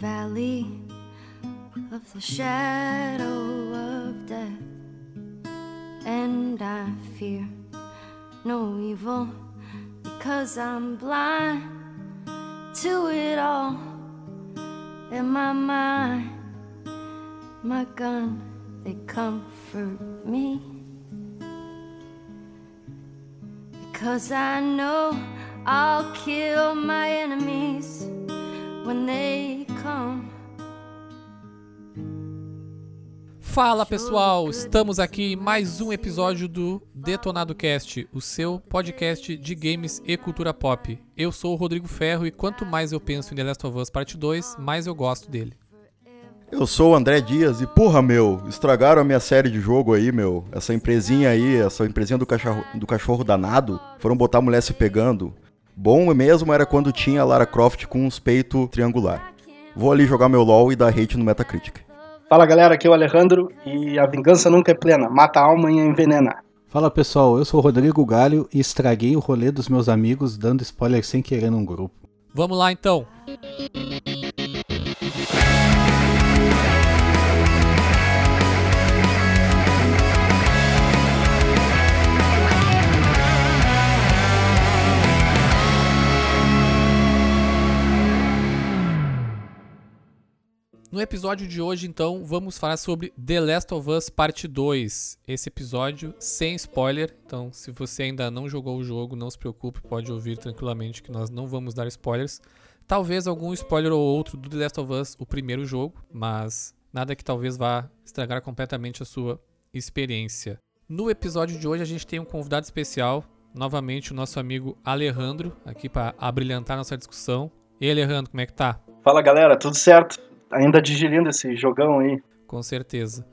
valley of the shadow of death, and I fear no evil because I'm blind to it all in my mind. My gun, they comfort me because I know I'll kill my enemies when they. Fala pessoal, estamos aqui em mais um episódio do Detonado Cast, o seu podcast de games e cultura pop. Eu sou o Rodrigo Ferro e quanto mais eu penso em The Last of Us Parte 2, mais eu gosto dele. Eu sou o André Dias e, porra, meu, estragaram a minha série de jogo aí, meu. Essa empresinha aí, essa empresinha do cachorro, do cachorro danado, foram botar a mulher se pegando. Bom mesmo era quando tinha a Lara Croft com uns peitos triangular. Vou ali jogar meu LOL e dar hate no Metacritic. Fala galera, aqui é o Alejandro e a vingança nunca é plena, mata a alma e envenena. Fala pessoal, eu sou o Rodrigo Galho e estraguei o rolê dos meus amigos dando spoiler sem querer num grupo. Vamos lá então. No episódio de hoje, então, vamos falar sobre The Last of Us Parte 2. Esse episódio sem spoiler, então se você ainda não jogou o jogo, não se preocupe, pode ouvir tranquilamente que nós não vamos dar spoilers. Talvez algum spoiler ou outro do The Last of Us, o primeiro jogo, mas nada que talvez vá estragar completamente a sua experiência. No episódio de hoje a gente tem um convidado especial, novamente o nosso amigo Alejandro, aqui para abrilhantar nossa discussão. E aí, Alejandro, como é que tá? Fala galera, tudo certo? Ainda digerindo esse jogão aí. Com certeza.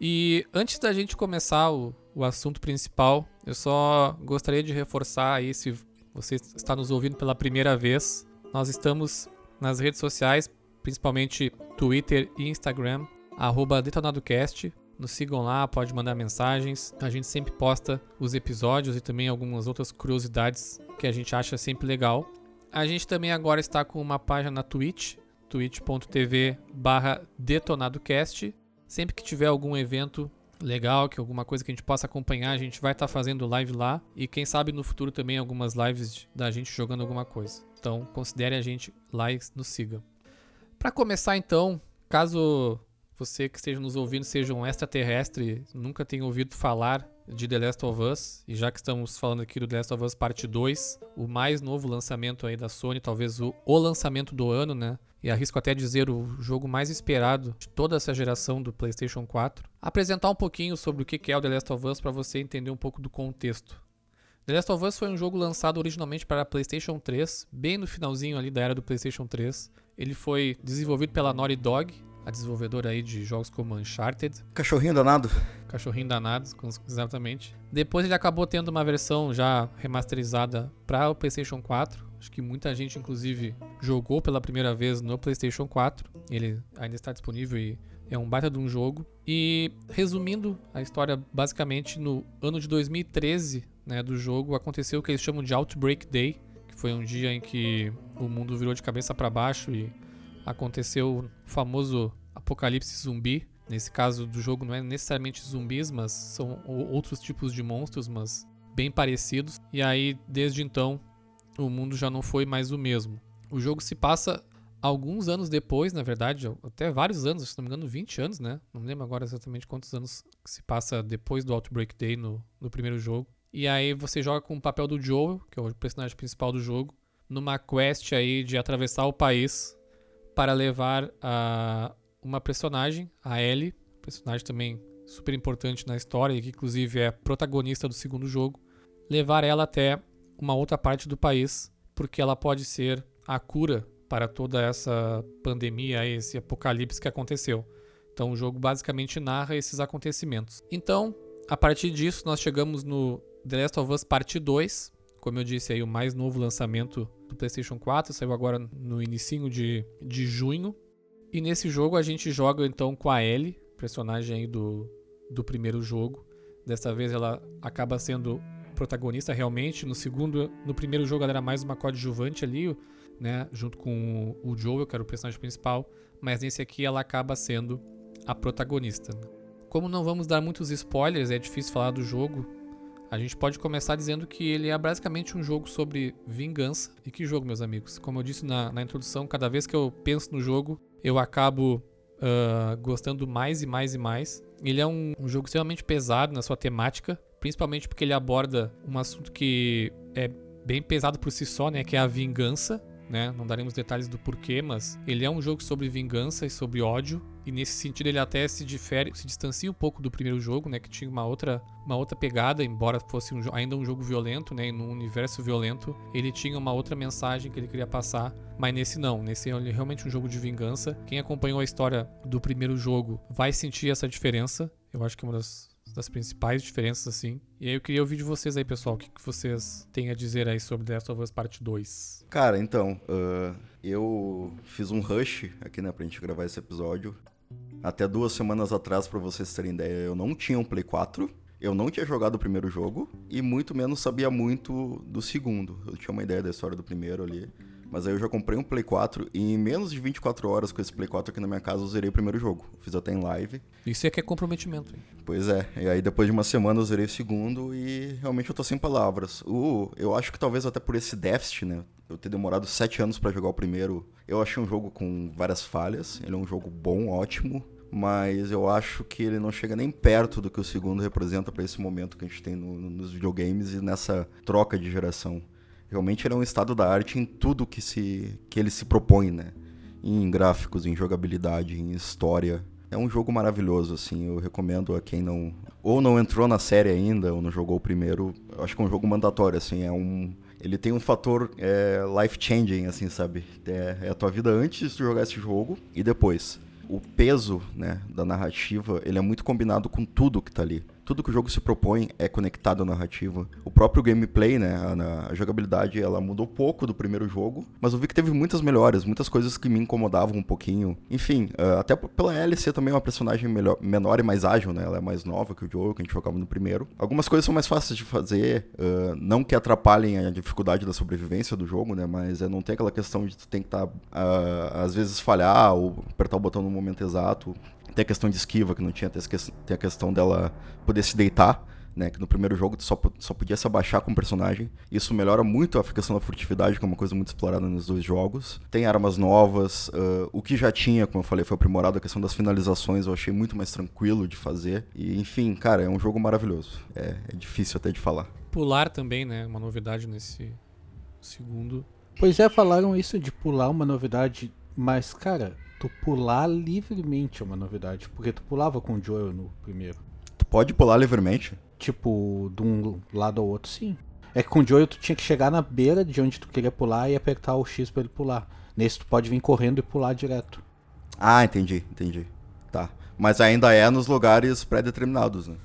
E antes da gente começar o, o assunto principal, eu só gostaria de reforçar aí, se você está nos ouvindo pela primeira vez, nós estamos nas redes sociais, principalmente Twitter e Instagram, arroba DetonadoCast. Nos sigam lá, pode mandar mensagens. A gente sempre posta os episódios e também algumas outras curiosidades que a gente acha sempre legal. A gente também agora está com uma página na Twitch, twitch.tv barra detonadocast. Sempre que tiver algum evento legal, que alguma coisa que a gente possa acompanhar, a gente vai estar tá fazendo live lá. E quem sabe no futuro também algumas lives da gente jogando alguma coisa. Então considere a gente lá e nos siga. Para começar então, caso você que esteja nos ouvindo seja um extraterrestre, nunca tenha ouvido falar de The Last of Us, e já que estamos falando aqui do The Last of Us Parte 2, o mais novo lançamento aí da Sony, talvez o, o lançamento do ano, né? e arrisco até dizer o jogo mais esperado de toda essa geração do PlayStation 4, apresentar um pouquinho sobre o que é o The Last of Us para você entender um pouco do contexto. The Last of Us foi um jogo lançado originalmente para PlayStation 3, bem no finalzinho ali da era do PlayStation 3. Ele foi desenvolvido pela Naughty Dog, a desenvolvedora aí de jogos como Uncharted. Cachorrinho danado. Cachorrinho danado, exatamente. Depois ele acabou tendo uma versão já remasterizada para o PlayStation 4, Acho que muita gente, inclusive, jogou pela primeira vez no PlayStation 4. Ele ainda está disponível e é um baita de um jogo. E resumindo a história, basicamente no ano de 2013 né, do jogo aconteceu o que eles chamam de Outbreak Day, que foi um dia em que o mundo virou de cabeça para baixo e aconteceu o famoso apocalipse zumbi. Nesse caso do jogo não é necessariamente zumbis, mas são outros tipos de monstros, mas bem parecidos. E aí, desde então, o mundo já não foi mais o mesmo. O jogo se passa alguns anos depois, na verdade, até vários anos, se não me engano, 20 anos, né? Não me lembro agora exatamente quantos anos se passa depois do Outbreak Day no, no primeiro jogo. E aí você joga com o papel do Joel, que é o personagem principal do jogo, numa quest aí de atravessar o país para levar a uma personagem, a Ellie, personagem também super importante na história e que inclusive é protagonista do segundo jogo, levar ela até uma outra parte do país, porque ela pode ser a cura para toda essa pandemia, esse apocalipse que aconteceu. Então o jogo basicamente narra esses acontecimentos. Então, a partir disso, nós chegamos no The Last of Us Parte 2, como eu disse aí, o mais novo lançamento do PlayStation 4, saiu agora no início de, de junho. E nesse jogo a gente joga então com a Ellie, personagem aí do, do primeiro jogo. Dessa vez ela acaba sendo protagonista realmente. No segundo, no primeiro jogo ela era mais uma coadjuvante ali. né? Junto com o Joel, que era o personagem principal. Mas nesse aqui ela acaba sendo a protagonista. Como não vamos dar muitos spoilers, é difícil falar do jogo. A gente pode começar dizendo que ele é basicamente um jogo sobre vingança. E que jogo, meus amigos? Como eu disse na, na introdução, cada vez que eu penso no jogo, eu acabo uh, gostando mais e mais e mais. Ele é um, um jogo extremamente pesado na sua temática, principalmente porque ele aborda um assunto que é bem pesado por si só, né? Que é a vingança né? Não daremos detalhes do porquê, mas ele é um jogo sobre vingança e sobre ódio. E nesse sentido ele até se difere, se distancia um pouco do primeiro jogo, né? Que tinha uma outra, uma outra pegada, embora fosse um, ainda um jogo violento, né? E num universo violento, ele tinha uma outra mensagem que ele queria passar. Mas nesse não, nesse é realmente um jogo de vingança. Quem acompanhou a história do primeiro jogo vai sentir essa diferença. Eu acho que é uma das das principais diferenças, assim. E aí eu queria ouvir de vocês aí, pessoal, o que, que vocês têm a dizer aí sobre The Last of Us Parte 2. Cara, então, uh, eu fiz um rush aqui, né, pra gente gravar esse episódio. Até duas semanas atrás, para vocês terem ideia, eu não tinha um Play 4. Eu não tinha jogado o primeiro jogo e muito menos sabia muito do segundo. Eu tinha uma ideia da história do primeiro ali. Mas aí eu já comprei um Play 4 e em menos de 24 horas com esse Play 4 aqui na minha casa eu zerei o primeiro jogo. Fiz até em live. Isso é que é comprometimento. Hein? Pois é. E aí depois de uma semana eu zerei o segundo e realmente eu tô sem palavras. Uh, eu acho que talvez até por esse déficit, né? Eu ter demorado 7 anos para jogar o primeiro. Eu achei um jogo com várias falhas. Ele é um jogo bom, ótimo mas eu acho que ele não chega nem perto do que o segundo representa para esse momento que a gente tem no, nos videogames e nessa troca de geração. Realmente ele é um estado da arte em tudo que, se, que ele se propõe, né? Em gráficos, em jogabilidade, em história. É um jogo maravilhoso, assim, eu recomendo a quem não... Ou não entrou na série ainda, ou não jogou o primeiro. Eu acho que é um jogo mandatório, assim, é um... Ele tem um fator é, life-changing, assim, sabe? É, é a tua vida antes de jogar esse jogo e depois. O peso, né, da narrativa, ele é muito combinado com tudo que tá ali tudo que o jogo se propõe é conectado à narrativa. O próprio gameplay, né, a, a, jogabilidade, ela mudou pouco do primeiro jogo, mas eu vi que teve muitas melhores, muitas coisas que me incomodavam um pouquinho. Enfim, uh, até pela LC também é uma personagem melhor, menor e mais ágil, né, ela é mais nova que o jogo, que a gente jogava no primeiro. Algumas coisas são mais fáceis de fazer, uh, não que atrapalhem a dificuldade da sobrevivência do jogo, né, mas é, não tem aquela questão de tu tem que estar, tá, uh, às vezes, falhar ou apertar o botão no momento exato. Tem a questão de esquiva, que não tinha. Tem a questão dela poder se deitar, né? Que no primeiro jogo só, só podia se abaixar com o personagem. Isso melhora muito a questão da furtividade, que é uma coisa muito explorada nos dois jogos. Tem armas novas. Uh, o que já tinha, como eu falei, foi aprimorado. A questão das finalizações eu achei muito mais tranquilo de fazer. E, enfim, cara, é um jogo maravilhoso. É, é difícil até de falar. Pular também, né? Uma novidade nesse segundo. Pois é, falaram isso de pular uma novidade, mas, cara, tu pular livremente é uma novidade. Porque tu pulava com o Joel no primeiro. Tu pode pular livremente? Tipo, de um lado ao outro, sim. É que com o Joel tu tinha que chegar na beira de onde tu queria pular e apertar o X pra ele pular. Nesse tu pode vir correndo e pular direto. Ah, entendi, entendi. Tá. Mas ainda é nos lugares pré-determinados, né?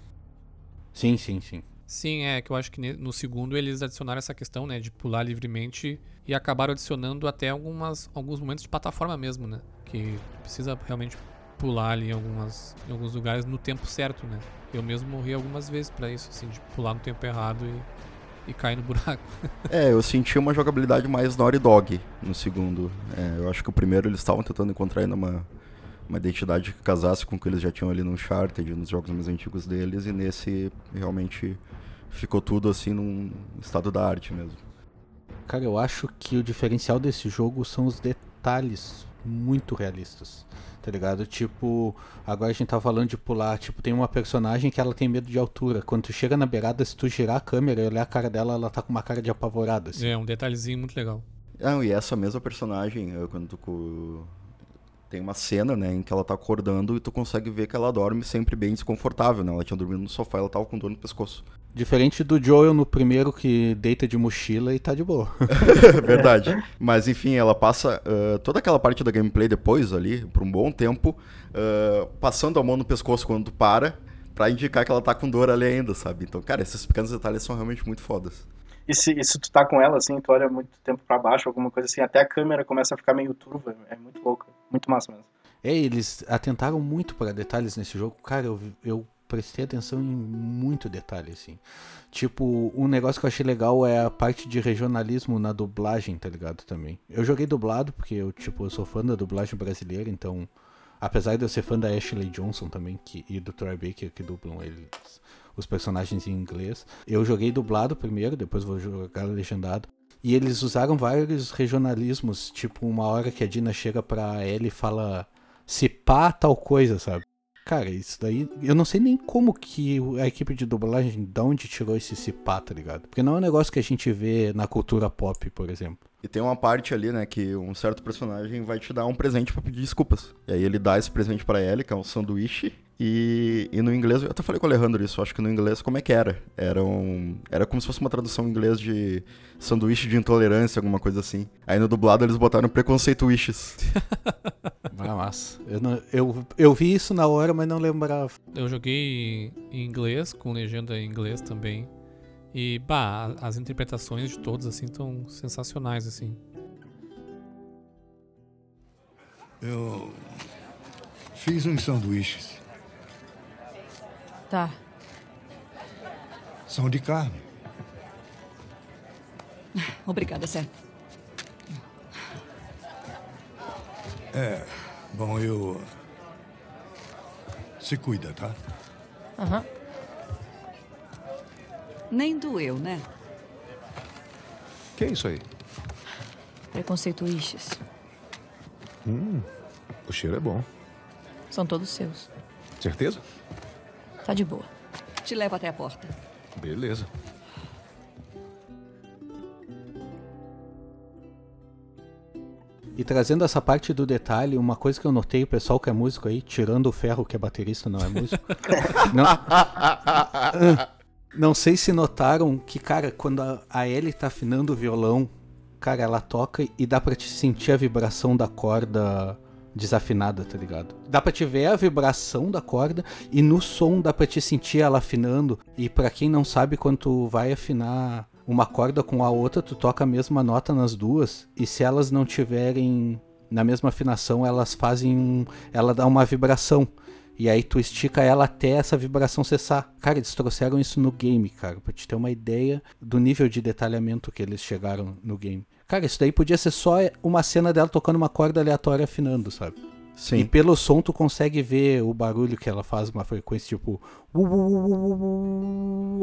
Sim, sim, sim. Sim, é que eu acho que no segundo eles adicionaram essa questão, né, de pular livremente e acabaram adicionando até algumas, alguns momentos de plataforma mesmo, né? Que precisa realmente pular ali em, algumas, em alguns lugares no tempo certo, né? Eu mesmo morri algumas vezes para isso, assim, de pular no tempo errado e, e cair no buraco. é, eu senti uma jogabilidade mais Naughty Dog no segundo. É, eu acho que o primeiro eles estavam tentando encontrar ainda uma, uma identidade que casasse com o que eles já tinham ali no Uncharted, nos jogos mais antigos deles, e nesse realmente ficou tudo assim num estado da arte mesmo. Cara, eu acho que o diferencial desse jogo são os detalhes muito realistas. Tá ligado? Tipo, agora a gente tá falando de pular. Tipo, tem uma personagem que ela tem medo de altura. Quando tu chega na beirada, se tu girar a câmera e olhar a cara dela, ela tá com uma cara de apavorada. Assim. É, um detalhezinho muito legal. Não, e essa mesma personagem, quando tu tem uma cena, né, em que ela tá acordando e tu consegue ver que ela dorme sempre bem desconfortável, né? Ela tinha dormido no sofá, ela tava com dor no pescoço. Diferente do Joel no primeiro que deita de mochila e tá de boa. Verdade. Mas enfim, ela passa uh, toda aquela parte da gameplay depois ali, por um bom tempo, uh, passando a mão no pescoço quando tu para, pra indicar que ela tá com dor ali ainda, sabe? Então, cara, esses pequenos detalhes são realmente muito fodas. E se, e se tu tá com ela, assim, tu olha muito tempo para baixo, alguma coisa assim, até a câmera começa a ficar meio turva, é muito louco, muito massa mesmo. É, eles atentaram muito para detalhes nesse jogo. Cara, eu, eu prestei atenção em muito detalhe, assim. Tipo, um negócio que eu achei legal é a parte de regionalismo na dublagem, tá ligado? Também. Eu joguei dublado, porque eu, tipo, eu sou fã da dublagem brasileira, então. Apesar de eu ser fã da Ashley Johnson também, que, e do Troy Baker, que dublam eles, os personagens em inglês. Eu joguei dublado primeiro, depois vou jogar legendado. E eles usaram vários regionalismos, tipo uma hora que a Dina chega pra Ellie e fala se pá tal coisa, sabe? Cara, isso daí. Eu não sei nem como que a equipe de dublagem de onde tirou esse cipá, tá ligado? Porque não é um negócio que a gente vê na cultura pop, por exemplo. E tem uma parte ali, né, que um certo personagem vai te dar um presente para pedir desculpas. E aí ele dá esse presente para ele, que é um sanduíche, e, e no inglês, eu até falei com o Alejandro isso, acho que no inglês como é que era? Era, um, era como se fosse uma tradução em inglês de sanduíche de intolerância, alguma coisa assim. Aí no dublado eles botaram preconceito wishes. ah, massa. Eu, não, eu, eu vi isso na hora, mas não lembrava. Eu joguei em inglês, com legenda em inglês também. E, bah, as interpretações de todos, assim, estão sensacionais, assim. Eu fiz uns sanduíches. Tá. São de carne. Obrigada, Seth. É, bom, eu. Se cuida, tá? Aham. Nem doeu, né? Que é isso aí? Preconceito Ixes. Hum, o cheiro é bom. São todos seus. Certeza? Tá de boa. Te levo até a porta. Beleza. E trazendo essa parte do detalhe, uma coisa que eu notei, o pessoal que é músico aí, tirando o ferro que é baterista, não é músico. não, não sei se notaram que, cara, quando a, a Ellie tá afinando o violão, cara, ela toca e dá pra te sentir a vibração da corda desafinada, tá ligado? Dá pra te ver a vibração da corda e no som dá pra te sentir ela afinando. E para quem não sabe, quando tu vai afinar uma corda com a outra, tu toca a mesma nota nas duas. E se elas não tiverem na mesma afinação, elas fazem um. Ela dá uma vibração. E aí tu estica ela até essa vibração cessar. Cara, eles trouxeram isso no game, cara, pra te ter uma ideia do nível de detalhamento que eles chegaram no game. Cara, isso daí podia ser só uma cena dela tocando uma corda aleatória afinando, sabe? Sim. E pelo som tu consegue ver o barulho que ela faz, uma frequência tipo.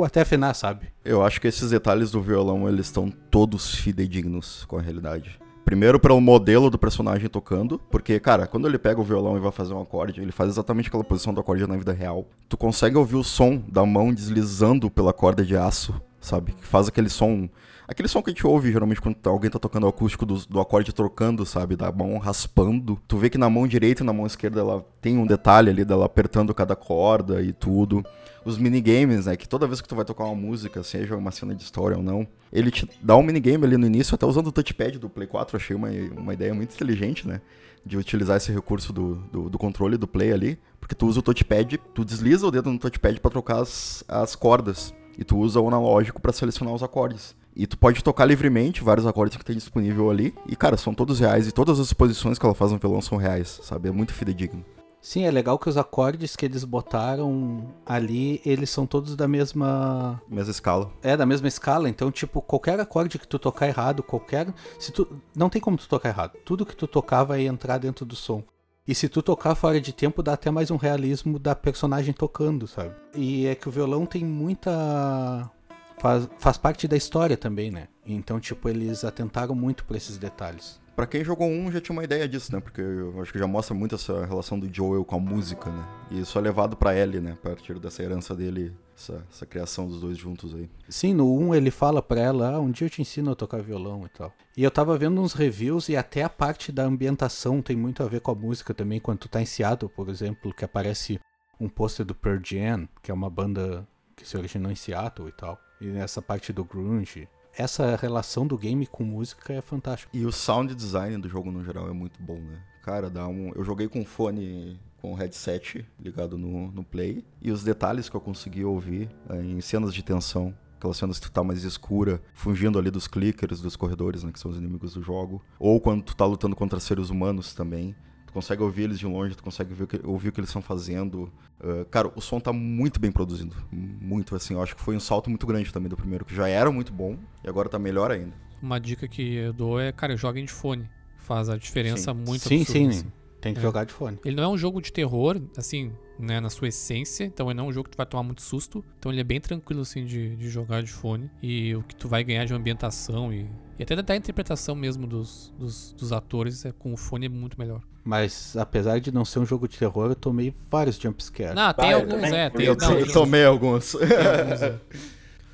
Até afinar, sabe? Eu acho que esses detalhes do violão, eles estão todos fidedignos com a realidade. Primeiro pelo modelo do personagem tocando, porque, cara, quando ele pega o violão e vai fazer um acorde, ele faz exatamente aquela posição do acorde na vida real. Tu consegue ouvir o som da mão deslizando pela corda de aço, sabe? Que faz aquele som Aquele som que a gente ouve geralmente quando alguém tá tocando o acústico do, do acorde trocando, sabe? Da mão raspando. Tu vê que na mão direita e na mão esquerda ela tem um detalhe ali dela apertando cada corda e tudo. Os minigames, né? Que toda vez que tu vai tocar uma música, seja uma cena de história ou não, ele te dá um minigame ali no início, até usando o touchpad do Play 4. Achei uma, uma ideia muito inteligente, né? De utilizar esse recurso do, do, do controle do Play ali. Porque tu usa o touchpad, tu desliza o dedo no touchpad para trocar as, as cordas. E tu usa o analógico para selecionar os acordes. E tu pode tocar livremente vários acordes que tem disponível ali. E, cara, são todos reais. E todas as posições que ela faz no violão são reais, sabe? É muito fidedigno. Sim, é legal que os acordes que eles botaram ali, eles são todos da mesma. Mesma escala. É, da mesma escala. Então, tipo, qualquer acorde que tu tocar errado, qualquer. Se tu... Não tem como tu tocar errado. Tudo que tu tocar vai entrar dentro do som. E se tu tocar fora de tempo, dá até mais um realismo da personagem tocando, sabe? E é que o violão tem muita faz, faz parte da história também, né? Então, tipo, eles atentaram muito para esses detalhes. Pra quem jogou um já tinha uma ideia disso, né? Porque eu acho que já mostra muito essa relação do Joel com a música, né? E isso é levado pra Ellie, né? A partir dessa herança dele, essa, essa criação dos dois juntos aí. Sim, no 1 um ele fala pra ela, ah, um dia eu te ensino a tocar violão e tal. E eu tava vendo uns reviews e até a parte da ambientação tem muito a ver com a música também. Quando tu tá em Seattle, por exemplo, que aparece um pôster do Pearl Jam, que é uma banda que se originou em Seattle e tal. E nessa parte do grunge. Essa relação do game com música é fantástica. E o sound design do jogo no geral é muito bom, né? Cara, dá um. Eu joguei com fone com headset ligado no, no play. E os detalhes que eu consegui ouvir é, em cenas de tensão. Aquelas cenas que tu tá mais escura, fugindo ali dos clickers, dos corredores, né? Que são os inimigos do jogo. Ou quando tu tá lutando contra seres humanos também consegue ouvir eles de longe, tu consegue ver, ouvir o que eles estão fazendo. Uh, cara, o som tá muito bem produzido. Muito, assim. Eu acho que foi um salto muito grande também do primeiro, que já era muito bom e agora tá melhor ainda. Uma dica que eu dou é, cara, joguem de fone. Faz a diferença Sim. muito Sim, absurda, sim, assim. Tem que É. jogar de fone. Ele não é um jogo de terror, assim, né, na sua essência. Então ele não é um jogo que tu vai tomar muito susto. Então ele é bem tranquilo, assim, de, de jogar de fone. E o que tu vai ganhar de ambientação e, e até da interpretação mesmo dos, dos, dos atores é, com o fone é muito melhor. Mas apesar de não ser um jogo de terror, eu tomei vários jumpscares. Não, tem Ah, eu alguns, é. Tem, Eu, não, eu tem- tomei alguns. tem alguns, é.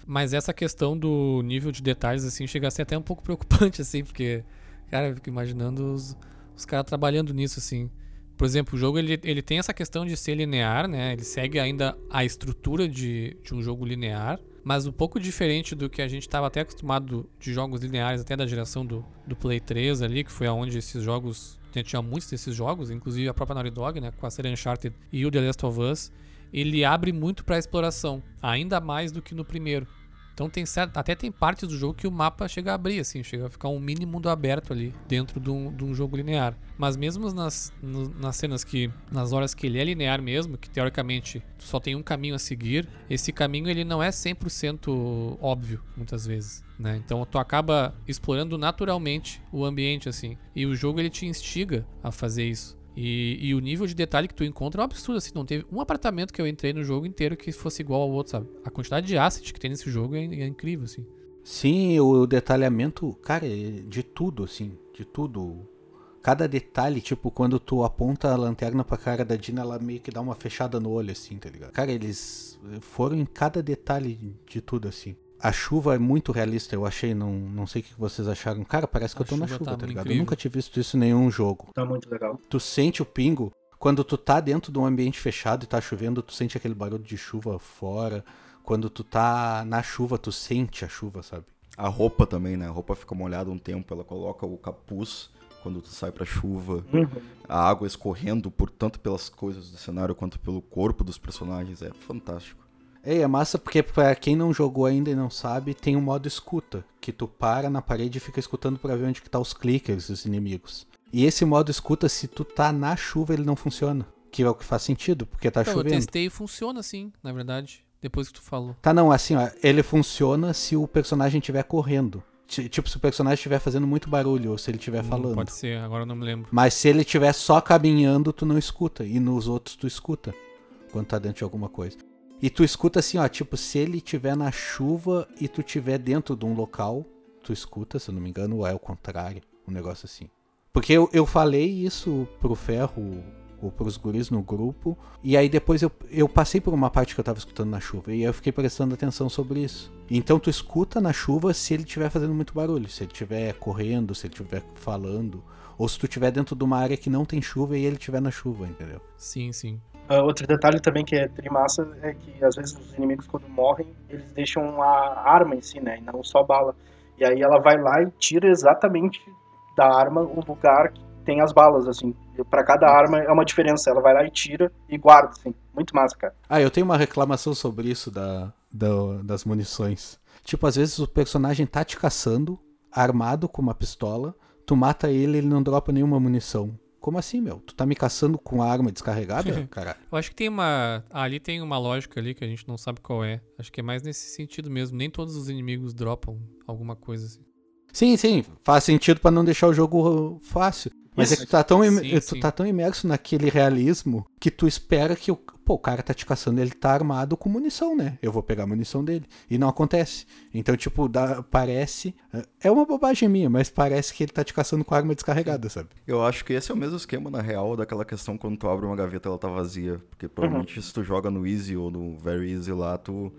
Mas essa questão do nível de detalhes, assim, chega a ser até um pouco preocupante, assim, porque, cara, eu fico imaginando os, os caras trabalhando nisso, assim. Por exemplo, o jogo ele, ele tem essa questão de ser linear, né? Ele segue ainda a estrutura de, de um jogo linear, mas um pouco diferente do que a gente estava até acostumado de jogos lineares, até da geração do, do Play 3 ali, que foi aonde esses jogos. Tinha muitos desses jogos, inclusive a própria Naughty Dog, né? Com a série Uncharted e o The Last of Us. Ele abre muito para exploração, ainda mais do que no primeiro. Então tem certo, até tem partes do jogo que o mapa chega a abrir, assim, chega a ficar um mini mundo aberto ali dentro de um, de um jogo linear. Mas mesmo nas, nas cenas que, nas horas que ele é linear mesmo, que teoricamente só tem um caminho a seguir, esse caminho ele não é 100% óbvio, muitas vezes, né? Então tu acaba explorando naturalmente o ambiente, assim. E o jogo ele te instiga a fazer isso. E, e o nível de detalhe que tu encontra é um absurdo, assim. Não teve um apartamento que eu entrei no jogo inteiro que fosse igual ao outro, sabe? A quantidade de asset que tem nesse jogo é, é incrível, assim. Sim, o detalhamento, cara, é de tudo, assim, de tudo. Cada detalhe, tipo, quando tu aponta a lanterna pra cara da Dina, ela meio que dá uma fechada no olho, assim, tá ligado? Cara, eles foram em cada detalhe de tudo, assim. A chuva é muito realista, eu achei, não, não sei o que vocês acharam. Cara, parece que A eu tô na chuva chuva, tá tá ligado? incrível. Eu nunca tinha visto isso em nenhum jogo. Tá muito legal. Tu sente o pingo, quando tu tá dentro de um ambiente fechado e tá chovendo, tu sente aquele barulho de chuva fora. Quando tu tá na chuva, tu sente a chuva, sabe? A roupa também, né? A roupa fica molhada um tempo, ela coloca o capuz quando tu sai pra chuva. Uhum. A água escorrendo por tanto pelas coisas do cenário quanto pelo corpo dos personagens. É fantástico. É, é massa porque pra quem não jogou ainda e não sabe, tem um modo escuta, que tu para na parede e fica escutando pra ver onde que tá os clickers, os inimigos. E esse modo escuta, se tu tá na chuva, ele não funciona. Que é o que faz sentido, porque tá Então, eu chovendo. testei e funciona assim, na verdade. Depois que tu falou. Tá, não, assim, ó, ele funciona se o personagem estiver correndo. Ti- Tipo, se o personagem estiver fazendo muito barulho ou se ele estiver Hum, falando. Pode ser, agora eu não me lembro. Mas se ele estiver só caminhando, tu não escuta. E nos outros tu escuta. Quando tá dentro de alguma coisa. E tu escuta assim, ó, tipo, se ele estiver na chuva e tu estiver dentro de um local, tu escuta, se eu não me engano, ou é o contrário. Um negócio assim. Porque eu, eu falei isso pro Ferro ou pros guris no grupo. E aí depois eu, eu passei por uma parte que eu tava escutando na chuva. E aí eu fiquei prestando atenção sobre isso. Então tu escuta na chuva se ele estiver fazendo muito barulho. Se ele estiver correndo, se ele estiver falando. Ou se tu estiver dentro de uma área que não tem chuva e ele estiver na chuva, entendeu? Sim, sim. Ah, outro detalhe também que é trimassa é que às vezes os inimigos quando morrem, eles deixam a arma em si, né? E não só bala. E aí ela vai lá e tira exatamente da arma o lugar que tem as balas, assim. Pra cada arma é uma diferença. Ela vai lá e tira e guarda, assim. Muito massa, cara. Ah, eu tenho uma reclamação sobre isso da, da- das munições. Tipo, às vezes o personagem tá te caçando, armado com uma pistola, tu mata ele ele não dropa nenhuma munição. Como assim, meu? Tu tá me caçando com a arma descarregada? Caralho. Eu acho que tem uma. Ali tem uma lógica ali que a gente não sabe qual é. Acho que é mais nesse sentido mesmo. Nem todos os inimigos dropam alguma coisa assim. Sim, sim, faz sentido pra não deixar o jogo fácil. Mas é Isso. que tu tá, tão im- Sim, tu sim. tá tão imerso naquele realismo que tu espera que o, pô, o cara tá te caçando, ele tá armado com munição, né? Eu vou pegar a munição dele. E não acontece. Então, tipo, dá- parece. É uma bobagem minha, mas parece que ele tá te caçando com a arma descarregada, sabe? Eu acho que esse é o mesmo esquema, na real, daquela questão quando tu abre uma gaveta ela tá vazia. Porque provavelmente se tu joga no Easy ou no Very Easy lá, tu,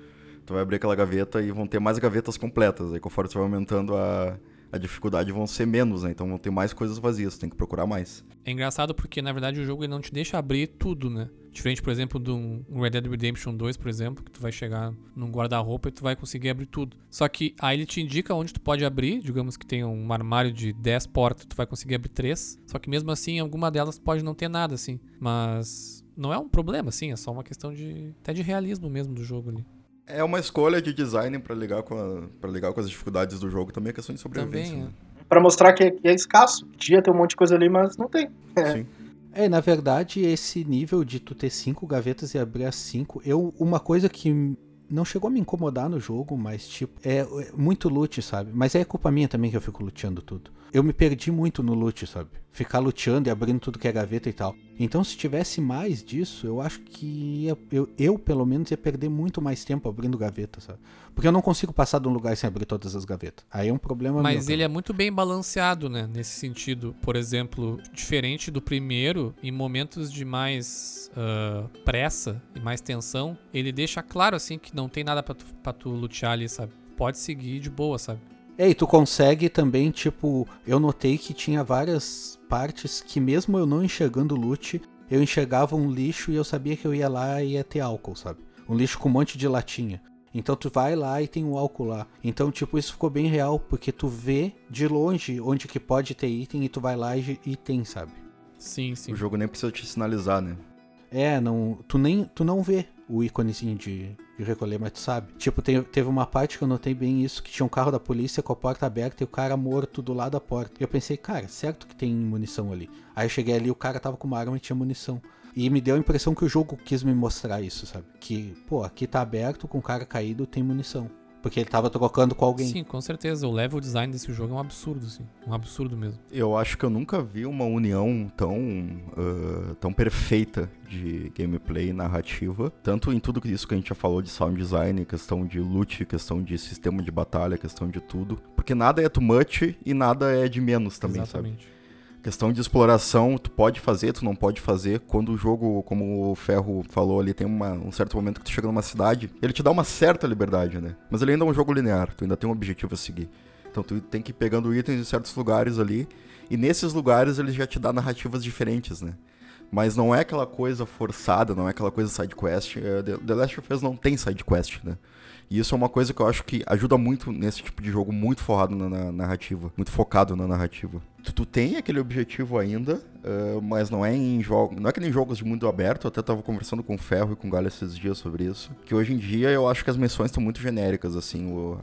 tu vai abrir aquela gaveta e vão ter mais gavetas completas. Aí conforme tu vai aumentando a, a dificuldade, vão ser menos, né? Então vão ter mais coisas vazias, tem que procurar mais. É engraçado porque, na verdade, o jogo ele não te deixa abrir tudo, né? Diferente, por exemplo, um Red Dead Redemption 2, por exemplo, que tu vai chegar num guarda-roupa e tu vai conseguir abrir tudo. Só que aí ele te indica onde tu pode abrir, digamos que tem um armário de 10 portas, tu vai conseguir abrir 3. Só que mesmo assim, alguma delas pode não ter nada, assim. Mas não é um problema, assim, é só uma questão de. até de realismo mesmo do jogo ali. É uma escolha de design pra ligar com, a, pra ligar com as dificuldades do jogo também, é questão de sobrevivência. Também, né? é. Pra mostrar que é, que é escasso. Podia ter um monte de coisa ali, mas não tem. Sim. É, na verdade, esse nível de tu ter cinco gavetas e abrir as cinco, eu uma coisa que não chegou a me incomodar no jogo, mas tipo, é, é muito loot, sabe? Mas é culpa minha também que eu fico luteando tudo. Eu me perdi muito no loot, sabe? Ficar luteando e abrindo tudo que é gaveta e tal. Então, se tivesse mais disso, eu acho que ia, eu, eu, pelo menos, ia perder muito mais tempo abrindo gaveta, sabe? Porque eu não consigo passar de um lugar sem abrir todas as gavetas. Aí é um problema Mas meu, ele é muito bem balanceado, né? Nesse sentido. Por exemplo, diferente do primeiro, em momentos de mais uh, pressa e mais tensão, ele deixa claro, assim, que não tem nada pra tu, pra tu lutear ali, sabe? Pode seguir de boa, sabe? É, e tu consegue também, tipo, eu notei que tinha várias partes que mesmo eu não enxergando loot, eu enxergava um lixo e eu sabia que eu ia lá e ia ter álcool, sabe? Um lixo com um monte de latinha. Então tu vai lá e tem o um álcool lá. Então, tipo, isso ficou bem real, porque tu vê de longe onde que pode ter item e tu vai lá e, e tem, sabe? Sim, sim. O jogo nem precisa te sinalizar, né? É, não, tu nem tu não vê o íconezinho de, de recolher, mas tu sabe. Tipo, tem, teve uma parte que eu notei bem isso, que tinha um carro da polícia com a porta aberta e o cara morto do lado da porta. E eu pensei, cara, certo que tem munição ali. Aí eu cheguei ali, o cara tava com uma arma e tinha munição. E me deu a impressão que o jogo quis me mostrar isso, sabe? Que, pô, aqui tá aberto, com o cara caído, tem munição. Porque ele tava trocando com alguém. Sim, com certeza. O level design desse jogo é um absurdo, sim. Um absurdo mesmo. Eu acho que eu nunca vi uma união tão, uh, tão perfeita de gameplay e narrativa. Tanto em tudo isso que a gente já falou de sound design, questão de loot, questão de sistema de batalha, questão de tudo. Porque nada é too much e nada é de menos também, Exatamente. sabe? Questão de exploração, tu pode fazer, tu não pode fazer. Quando o jogo, como o Ferro falou ali, tem uma, um certo momento que tu chega numa cidade, ele te dá uma certa liberdade, né? Mas ele ainda é um jogo linear, tu ainda tem um objetivo a seguir. Então tu tem que ir pegando itens em certos lugares ali, e nesses lugares ele já te dá narrativas diferentes, né? Mas não é aquela coisa forçada, não é aquela coisa side quest. É, The Last of Us não tem side quest, né? E isso é uma coisa que eu acho que ajuda muito nesse tipo de jogo muito forrado na, na narrativa, muito focado na narrativa. Tu, tu tem aquele objetivo ainda, uh, mas não é em jogos. Não é que nem jogos de mundo aberto. Eu até tava conversando com o Ferro e com o Galho esses dias sobre isso. Que hoje em dia eu acho que as missões estão muito genéricas, assim. O,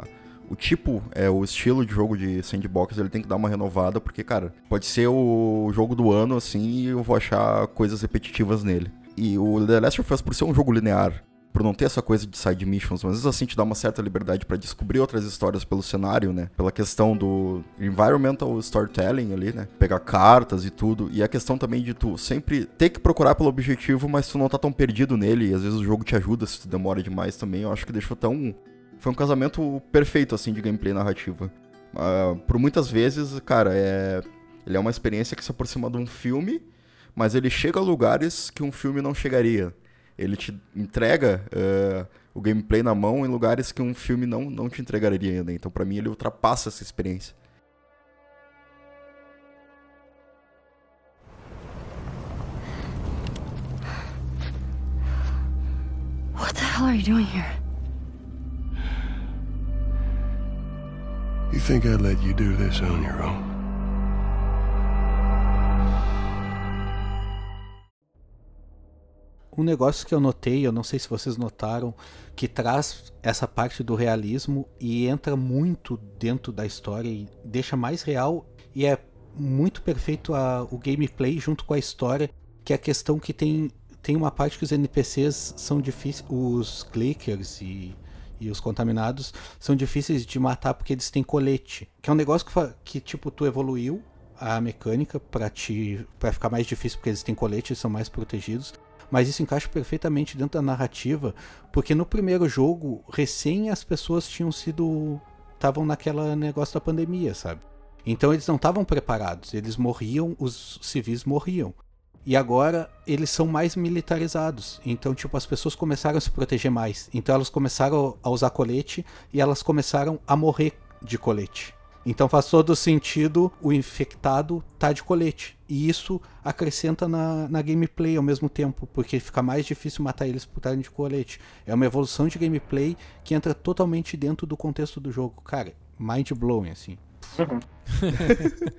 o tipo, é o estilo de jogo de sandbox, ele tem que dar uma renovada, porque, cara, pode ser o jogo do ano, assim, e eu vou achar coisas repetitivas nele. E o The Last of Us, por ser um jogo linear, por não ter essa coisa de side missions, mas às vezes assim te dá uma certa liberdade para descobrir outras histórias pelo cenário, né? Pela questão do environmental storytelling ali, né? Pegar cartas e tudo. E a questão também de tu sempre ter que procurar pelo objetivo, mas tu não tá tão perdido nele. E às vezes o jogo te ajuda se tu demora demais também. Eu acho que deixou tão. Foi um casamento perfeito, assim, de gameplay narrativa. Uh, por muitas vezes, cara, é. Ele é uma experiência que se aproxima de um filme, mas ele chega a lugares que um filme não chegaria ele te entrega uh, o gameplay na mão em lugares que um filme não, não te entregaria ainda. Então, para mim, ele ultrapassa essa experiência. What the hell are you doing here? You think I'd let you do this on your own? Um negócio que eu notei, eu não sei se vocês notaram, que traz essa parte do realismo e entra muito dentro da história e deixa mais real e é muito perfeito a, o gameplay junto com a história, que é a questão que tem tem uma parte que os NPCs são difíceis, os clickers e, e os contaminados são difíceis de matar porque eles têm colete, que é um negócio que, que tipo tu evoluiu a mecânica para te para ficar mais difícil porque eles têm colete e são mais protegidos mas isso encaixa perfeitamente dentro da narrativa, porque no primeiro jogo, recém as pessoas tinham sido. estavam naquela negócio da pandemia, sabe? Então eles não estavam preparados, eles morriam, os civis morriam. E agora eles são mais militarizados. Então, tipo, as pessoas começaram a se proteger mais. Então elas começaram a usar colete e elas começaram a morrer de colete. Então faz todo sentido o infectado tá de colete. E isso acrescenta na, na gameplay ao mesmo tempo, porque fica mais difícil matar eles por estarem de colete. É uma evolução de gameplay que entra totalmente dentro do contexto do jogo. Cara, mind blowing, assim. Uhum.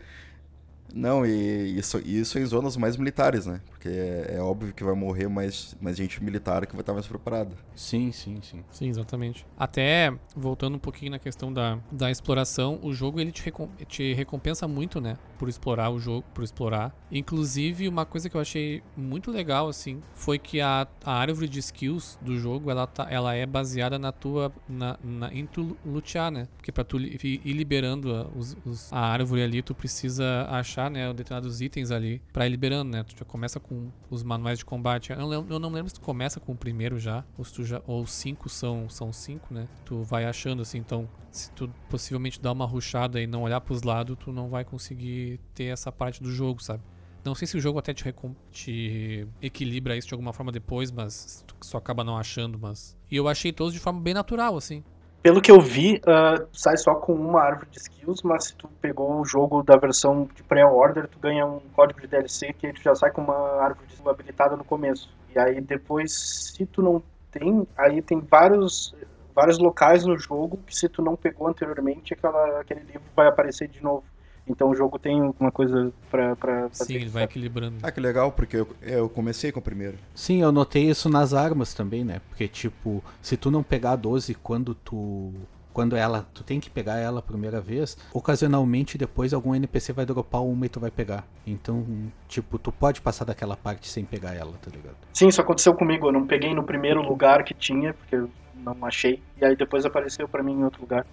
Não, e isso, isso em zonas mais militares, né? Porque é, é óbvio que vai morrer mais, mais gente militar que vai estar mais preparada. Sim, sim, sim. Sim, exatamente. Até, voltando um pouquinho na questão da, da exploração, o jogo ele te, recom te recompensa muito, né? Por explorar o jogo, por explorar. Inclusive, uma coisa que eu achei muito legal, assim, foi que a, a árvore de skills do jogo, ela, tá, ela é baseada na tua... Na, na, em tu lutear, né? Porque pra tu ir liberando a, os- os- a árvore ali, tu precisa achar, né, determinados itens ali pra ir liberando, né? Tu já começa com os manuais de combate. Eu não, lembro- eu não lembro se tu começa com o primeiro já, ou se tu já, ou cinco são, são cinco, né? Tu vai achando assim, então se tu possivelmente dar uma rushada e não olhar pros lados, tu não vai conseguir ter essa parte do jogo, sabe? Não sei se o jogo até te, te equilibra isso de alguma forma depois, mas tu só acaba não achando, mas... E eu achei todos de forma bem natural, assim. Pelo que eu vi, ah, sai só com uma árvore de skills, mas se tu pegou o jogo da versão de pré-order, tu ganha um código de DLC que tu já sai com uma árvore de habilitada no começo. E aí depois, se tu não tem, aí tem vários vários locais no jogo que se tu não pegou anteriormente, aquela, aquele livro vai aparecer de novo. Então o jogo tem alguma coisa pra, pra fazer. Sim, ele vai equilibrando. Ah, que legal, porque eu, eu comecei com o primeiro. Sim, eu notei isso nas armas também, né? Porque, tipo, se tu não pegar a 12 quando tu. Quando ela. Tu tem que pegar ela a primeira vez, ocasionalmente depois algum NPC vai dropar uma e tu vai pegar. Então, tipo, tu pode passar daquela parte sem pegar ela, tá ligado? Sim, isso aconteceu comigo. Eu não peguei no primeiro lugar que tinha, porque eu não achei. E aí depois apareceu pra mim em outro lugar.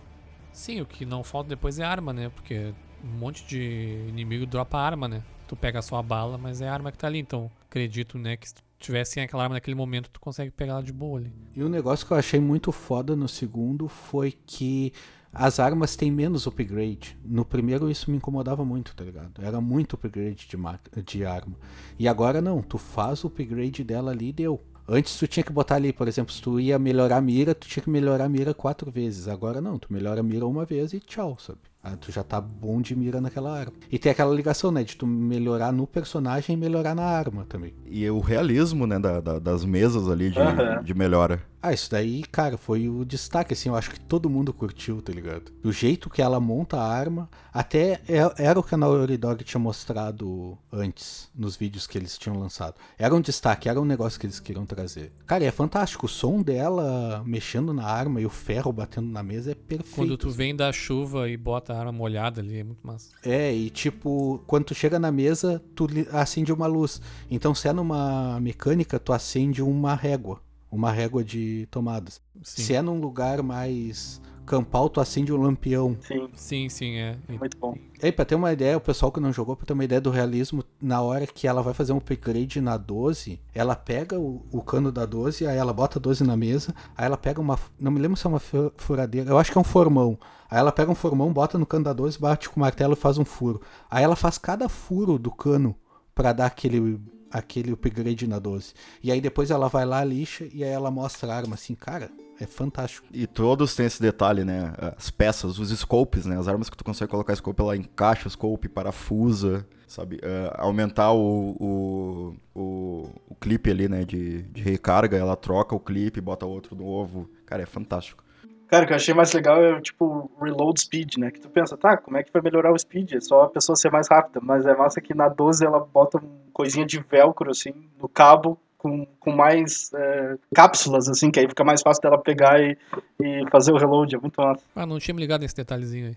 Sim, o que não falta depois é arma, né? Porque um monte de inimigo dropa arma, né? Tu pega só a bala, mas é a arma que tá ali. Então, acredito, né, que se tu tivesse aquela arma naquele momento, tu consegue pegar ela de boa ali. E um negócio que eu achei muito foda no segundo foi que as armas têm menos upgrade. No primeiro isso me incomodava muito, tá ligado? Era muito upgrade de, de arma. E agora não, tu faz o upgrade dela ali e deu. Antes tu tinha que botar ali, por exemplo, se tu ia melhorar a mira, tu tinha que melhorar a mira quatro vezes. Agora não, tu melhora a mira uma vez e tchau, sabe? Ah, tu já tá bom de mira naquela arma. E tem aquela ligação, né? De tu melhorar no personagem e melhorar na arma também. E o realismo, né, da- da- das mesas ali de, Aham. de melhora. Ah, isso daí, cara, foi o destaque, assim, eu acho que todo mundo curtiu, tá ligado? O jeito que ela monta a arma, até é- era o que a Naughty Dog tinha mostrado antes, nos vídeos que eles tinham lançado. Era um destaque, era um negócio que eles queriam trazer. Cara, e é fantástico, o som dela mexendo na arma e o ferro batendo na mesa é perfeito. Quando tu vem da chuva e bota a arma molhada ali, é muito massa. É, e tipo, quando tu chega na mesa, tu acende uma luz. Então, se é numa mecânica, tu acende uma régua. Uma régua de tomadas. Sim. Se é num lugar mais campal, tu acende um lampião. Sim, Sim, sim, é. E- muito bom. E aí, pra ter uma ideia, o pessoal que não jogou, pra ter uma ideia do realismo, na hora que ela vai fazer um upgrade na 12, ela pega o, o cano da 12, aí ela bota a 12 na mesa, aí ela pega uma. Não me lembro se é uma fu- furadeira, eu acho que é um formão. Aí ela pega um formão, bota no cano da 12, bate com o martelo e faz um furo. Aí ela faz cada furo do cano pra dar aquele, aquele upgrade na 12. E aí depois ela vai lá, lixa, e aí ela mostra a arma assim, cara, é fantástico. E todos têm esse detalhe, né? As peças, os scopes, né? As armas que tu consegue colocar scope, ela encaixa o scope, parafusa, sabe? É, aumentar o, o, o, o clipe ali, né? De, de recarga, ela troca o clipe, bota outro novo. Cara, é fantástico. Cara, o que eu achei mais legal é, tipo, reload speed, né? Que tu pensa, tá, como é que vai melhorar o speed? É só a pessoa ser mais rápida. Mas é massa que na 12 ela bota uma coisinha de velcro, assim, no cabo, com, com mais é, cápsulas, assim, que aí fica mais fácil dela pegar e, e fazer o reload. É muito massa. Ah, não tinha me ligado nesse detalhezinho aí.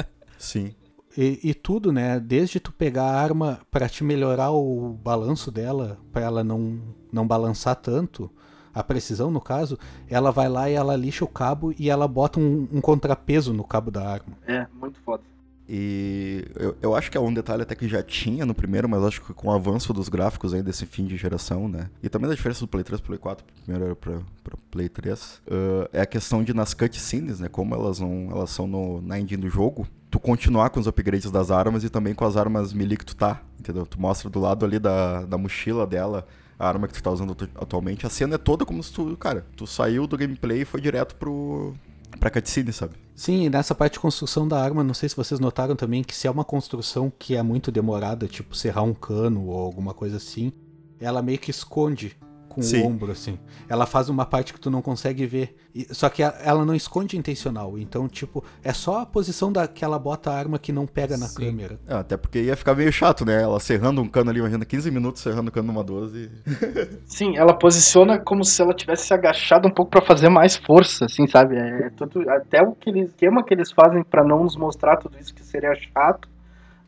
Sim. E, e tudo, né? Desde tu pegar a arma pra te melhorar o balanço dela, pra ela não, não balançar tanto, a precisão no caso, ela vai lá e ela lixa o cabo e ela bota um, um contrapeso no cabo da arma. É, muito foda. E eu, eu acho que é um detalhe até que já tinha no primeiro, mas acho que com o avanço dos gráficos aí desse fim de geração, né? E também da diferença do Play 3 pro Play 4, primeiro era pra, pra Play 3, uh, é a questão de nas cutscenes, né? Como elas, não, elas são no, na engine do jogo, tu continuar com os upgrades das armas e também com as armas melee que tu tá, entendeu? Tu mostra do lado ali da, da mochila dela a arma que tu tá usando atu- atualmente. A cena é toda como se tu, cara, tu saiu do gameplay e foi direto pro, pra cutscene, sabe? Sim, e nessa parte de construção da arma, não sei se vocês notaram também que se é uma construção que é muito demorada, tipo serrar um cano ou alguma coisa assim, ela meio que esconde com Sim. o ombro, assim. Ela faz uma parte que tu não consegue ver. E- só que a- ela não esconde intencional. Então, tipo, é só a posição da que ela bota a arma que não pega na Sim. câmera. É, até porque ia ficar meio chato, né? Ela serrando um cano ali, imagina 15 minutos serrando o cano numa 12. Sim, ela posiciona como se ela tivesse se agachado um pouco pra fazer mais força, assim, sabe? É tudo, até o que eles, esquema que eles fazem pra não nos mostrar tudo isso que seria chato,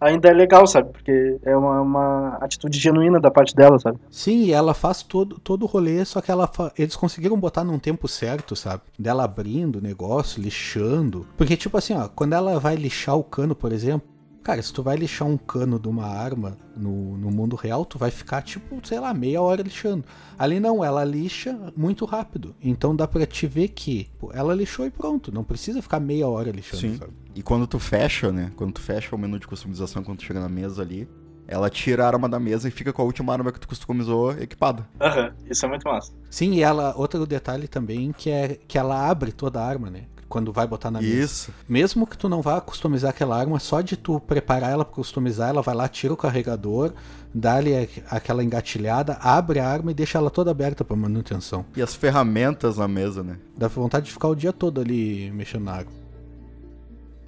ainda é legal, sabe? Porque é uma, uma atitude genuína da parte dela, sabe? Sim, e ela faz todo, todo o rolê, só que ela fa- eles conseguiram botar num tempo certo, sabe? Dela abrindo o negócio, lixando. Porque, tipo assim, ó, quando ela vai lixar o cano, por exemplo, cara, se tu vai lixar um cano de uma arma no, no mundo real, tu vai ficar, tipo, sei lá, meia hora lixando. Ali não, ela lixa muito rápido. Então dá pra te ver que pô, ela lixou e pronto. Não precisa ficar meia hora lixando, Sim. sabe? E quando tu fecha, né? Quando tu fecha o menu de customização, quando tu chega na mesa ali, ela tira a arma da mesa e fica com a última arma que tu customizou equipada. Aham, isso é muito massa. Sim, e ela, outro detalhe também, que é que ela abre toda a arma, né? Quando vai botar na mesa. Isso. Mesmo que tu não vá customizar aquela arma, só de tu preparar ela pra customizar, ela vai lá, tira o carregador, dá-lhe aquela engatilhada, abre a arma e deixa ela toda aberta pra manutenção. E as ferramentas na mesa, né? Dá vontade de ficar o dia todo ali mexendo na arma.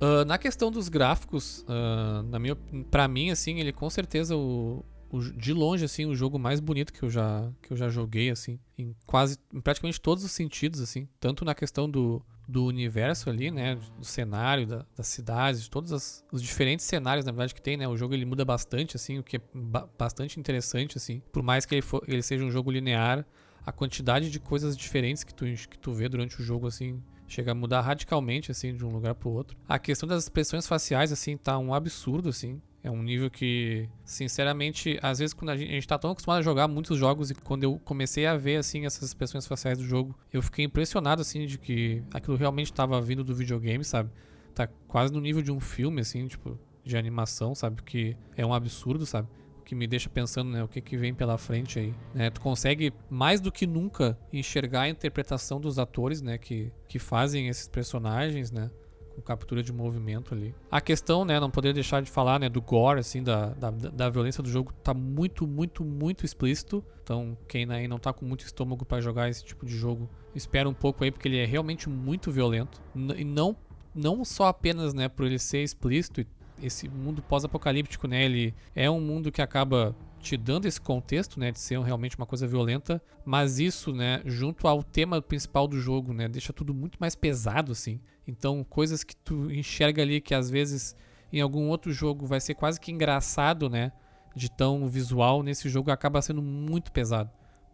Ah, na questão dos gráficos, ah, na minha, pra mim, assim, ele com certeza o, o- de longe, assim, o jogo mais bonito que eu já que eu já joguei, assim, em quase, em praticamente todos os sentidos, assim, tanto na questão do, do universo ali, né, do cenário, da, das cidades, de todos as- os diferentes cenários, na verdade, que tem, né, o jogo ele muda bastante, assim, o que é ba- bastante interessante, assim, por mais que ele, for, ele seja um jogo linear, a quantidade de coisas diferentes que tu, que tu vê durante o jogo, assim, chega a mudar radicalmente, assim, de um lugar pro outro. A questão das expressões faciais, assim, tá um absurdo, assim. É um nível que, sinceramente, às vezes quando a gente, a gente tá tão acostumado a jogar muitos jogos e quando eu comecei a ver, assim, essas expressões faciais do jogo, eu fiquei impressionado, assim, de que aquilo realmente tava vindo do videogame, sabe? Tá quase no nível de um filme, assim, tipo, de animação, sabe? Que é um absurdo, sabe? que me deixa pensando, né, o que que vem pela frente aí, né? Tu consegue mais do que nunca enxergar a interpretação dos atores, né, que, que fazem esses personagens, né, com captura de movimento ali. A questão, né, não poderia deixar de falar, né, do gore, assim, da, da, da violência do jogo tá muito, muito, muito explícito. Então, quem aí não tá com muito estômago pra jogar esse tipo de jogo, espera um pouco aí, porque ele é realmente muito violento. E não, não só apenas, né, por ele ser explícito esse mundo pós-apocalíptico, né? Ele é um mundo que acaba te dando esse contexto, né, de ser realmente uma coisa violenta, mas isso, né, junto ao tema principal do jogo, né, deixa tudo muito mais pesado, assim. Então, coisas que tu enxerga ali que às vezes em algum outro jogo vai ser quase que engraçado, né, de tão visual, nesse jogo acaba sendo muito pesado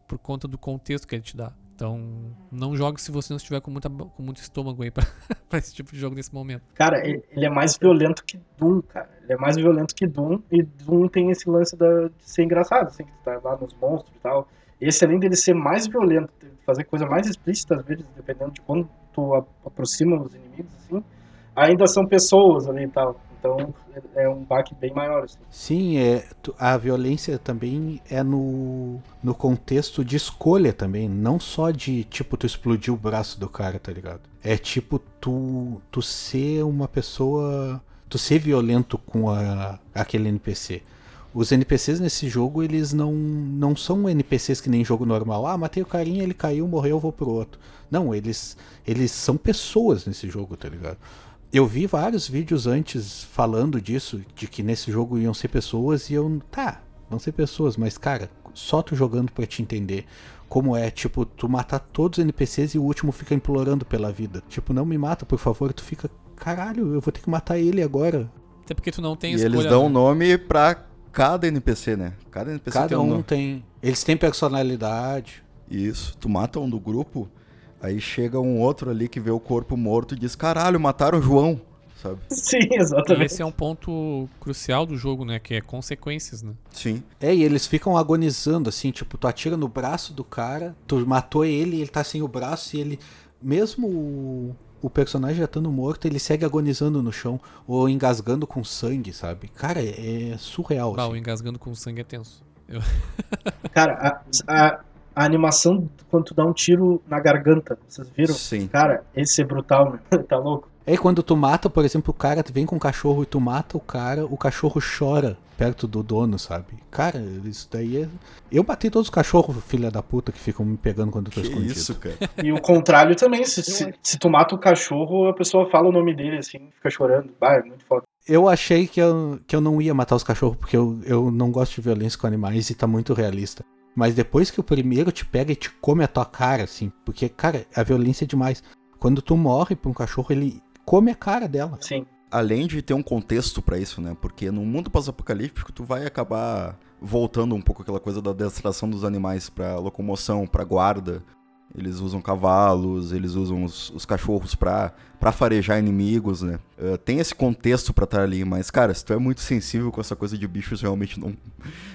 por conta do contexto que ele te dá. Então, não jogue se você não estiver com, muita, com muito estômago aí pra, pra esse tipo de jogo nesse momento. Cara, ele é mais violento que Doom, cara. Ele é mais violento que Doom, e Doom tem esse lance da, de ser engraçado, assim, que tá lá nos monstros e tal. Esse, além dele ser mais violento, fazer coisa mais explícita, às vezes, dependendo de quando tu aproxima os inimigos, assim, ainda são pessoas ali e tal. Então, é é um baque bem maior, assim. Sim, é, a violência também é no, no contexto de escolha também, não só de, tipo, tu explodir o braço do cara, tá ligado? É tipo, tu, tu ser uma pessoa. Tu ser violento com a, aquele NPC. Os NPCs nesse jogo, eles não, não são NPCs que nem jogo normal. Ah, matei o carinha, ele caiu, morreu, eu vou pro outro. Não, eles, eles são pessoas nesse jogo, tá ligado? Eu vi vários vídeos antes falando disso, de que nesse jogo iam ser pessoas, e eu. Tá, vão ser pessoas, mas cara, só tu jogando pra te entender como é, tipo, tu matar todos os NPCs e o último fica implorando pela vida. Tipo, não me mata, por favor, tu fica. Caralho, eu vou ter que matar ele agora. Até porque tu não tem E escolha. eles dão né? um nome pra cada NPC, né? Cada NPC tem Cada um um nome. tem. Eles têm personalidade. Isso, tu mata um do grupo, aí chega um outro ali que vê o corpo morto e diz, caralho, mataram o João, sabe? Sim, E exatamente. esse é um ponto crucial do jogo, né? Que é consequências, né? Sim. É, e eles ficam agonizando, assim, tipo, tu atira no braço do cara, tu matou ele, ele tá sem o braço e ele. Mesmo o, personagem já estando morto, ele segue agonizando no chão, ou engasgando com sangue, sabe? Cara, é, surreal, Bah, o assim. engasgando com sangue é tenso. Eu- Cara, a, a, a animação quando tu dá um tiro na garganta, vocês viram? Sim. Cara, esse é brutal, meu. tá louco? Aí quando tu mata, por exemplo, o cara, tu vem com um cachorro e tu mata o cara, o cachorro chora perto do dono, sabe? Cara, isso daí é. Eu bati todos os cachorros, filha da puta, que ficam me pegando quando eu tô Que escondido. isso, cara. E o contrário também, se, se, se tu mata o cachorro, a pessoa fala o nome dele assim, fica chorando. Bah, é muito foda. Eu achei que eu, que eu não ia matar os cachorros, porque eu, eu não gosto de violência com animais e tá muito realista. Mas depois que o primeiro te pega e te come a tua cara, assim, porque, cara, a violência é demais. Quando tu morre pra um cachorro, ele come a cara dela. Sim. Além de ter um contexto pra isso, né? Porque no mundo pós-apocalíptico tu vai acabar voltando um pouco aquela coisa da destração dos animais pra locomoção, pra guarda. Eles usam cavalos, eles usam os, os cachorros pra, pra farejar inimigos, né? Uh, tem esse contexto pra estar ali, mas, cara, se tu é muito sensível com essa coisa de bichos, realmente não,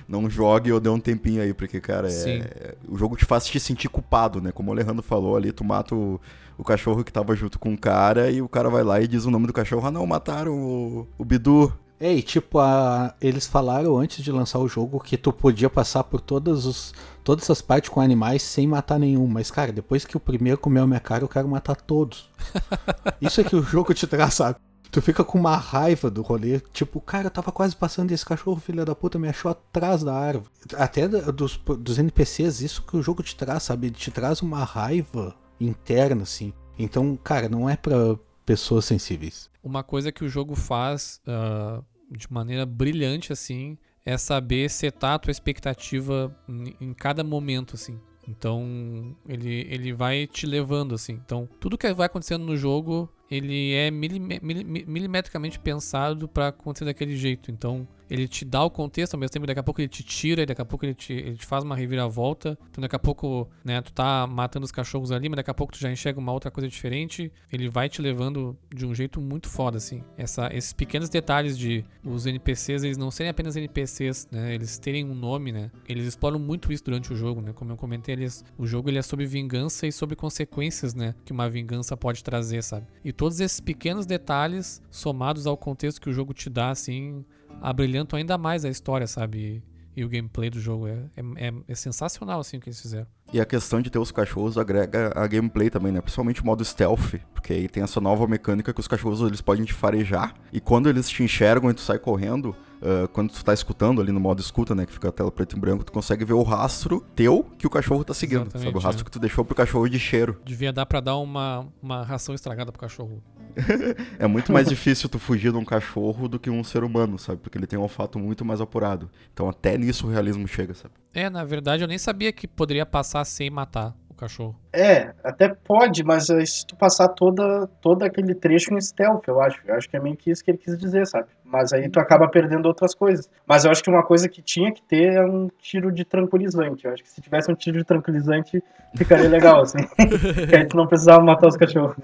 não jogue ou dê um tempinho aí, porque, cara, é, o jogo te faz te sentir culpado, né? Como o Alejandro falou ali, tu mata o, o cachorro que tava junto com o cara e o cara vai lá e diz o nome do cachorro. Ah, não, mataram o, o Bidu. Ei, tipo, a, eles falaram antes de lançar o jogo que tu podia passar por todas, os, todas essas partes com animais sem matar nenhum. Mas, cara, depois que o primeiro comeu a minha cara, eu quero matar todos. Isso é que o jogo te traz, sabe? Tu fica com uma raiva do rolê. Tipo, cara, eu tava quase passando e esse cachorro, filha da puta, me achou atrás da árvore. Até dos, dos NPCs, isso que o jogo te traz, sabe? Ele te traz uma raiva interna, assim. Então, cara, não é pra pessoas sensíveis. Uma coisa que o jogo faz ah, de maneira brilhante, assim, é saber setar a tua expectativa em, cada momento, assim. Então, ele, ele vai te levando, assim. Então, tudo que vai acontecendo no jogo, ele é milime- mili- mi- milimetricamente pensado pra acontecer daquele jeito. Então, ele te dá o contexto, ao mesmo tempo, daqui a pouco ele te tira, daqui a pouco ele te, ele te faz uma reviravolta. Então, daqui a pouco, né, tu tá matando os cachorros ali, mas daqui a pouco tu já enxerga uma outra coisa diferente. Ele vai te levando de um jeito muito foda, assim. Essa, esses pequenos detalhes de os NPCs, eles não serem apenas NPCs, né, eles terem um nome, né. Eles exploram muito isso durante o jogo, né. Como eu comentei, eles, o jogo ele é sobre vingança e sobre consequências, né, que uma vingança pode trazer, sabe. E todos esses pequenos detalhes, somados ao contexto que o jogo te dá, assim, abrilhantam ainda mais a história, sabe? E o gameplay do jogo é, é- é sensacional, assim, o que eles fizeram. E a questão de ter os cachorros agrega a gameplay também, né? Principalmente o modo stealth, porque aí tem essa nova mecânica que os cachorros eles podem te farejar. E quando eles te enxergam e tu sai correndo, ah, quando tu tá escutando ali no modo escuta, né? Que fica a tela preto e branco, tu consegue ver o rastro teu que o cachorro tá seguindo. Exatamente, sabe? O rastro é. que tu deixou pro cachorro de cheiro. Devia dar pra dar uma, uma ração estragada pro cachorro. É muito mais difícil tu fugir de um cachorro do que um ser humano, sabe? Porque ele tem um olfato muito mais apurado. Então até nisso o realismo chega, sabe? É, na verdade, eu nem sabia que poderia passar sem matar o cachorro. É, até pode, mas aí se tu passar toda, todo aquele trecho em stealth, eu acho. Eu acho que é meio que isso que ele quis dizer, sabe? Mas aí tu acaba perdendo outras coisas. Mas eu acho que uma coisa que tinha que ter é um tiro de tranquilizante. Eu acho que se tivesse um tiro de tranquilizante, ficaria legal, assim. que aí tu não precisava matar os cachorros.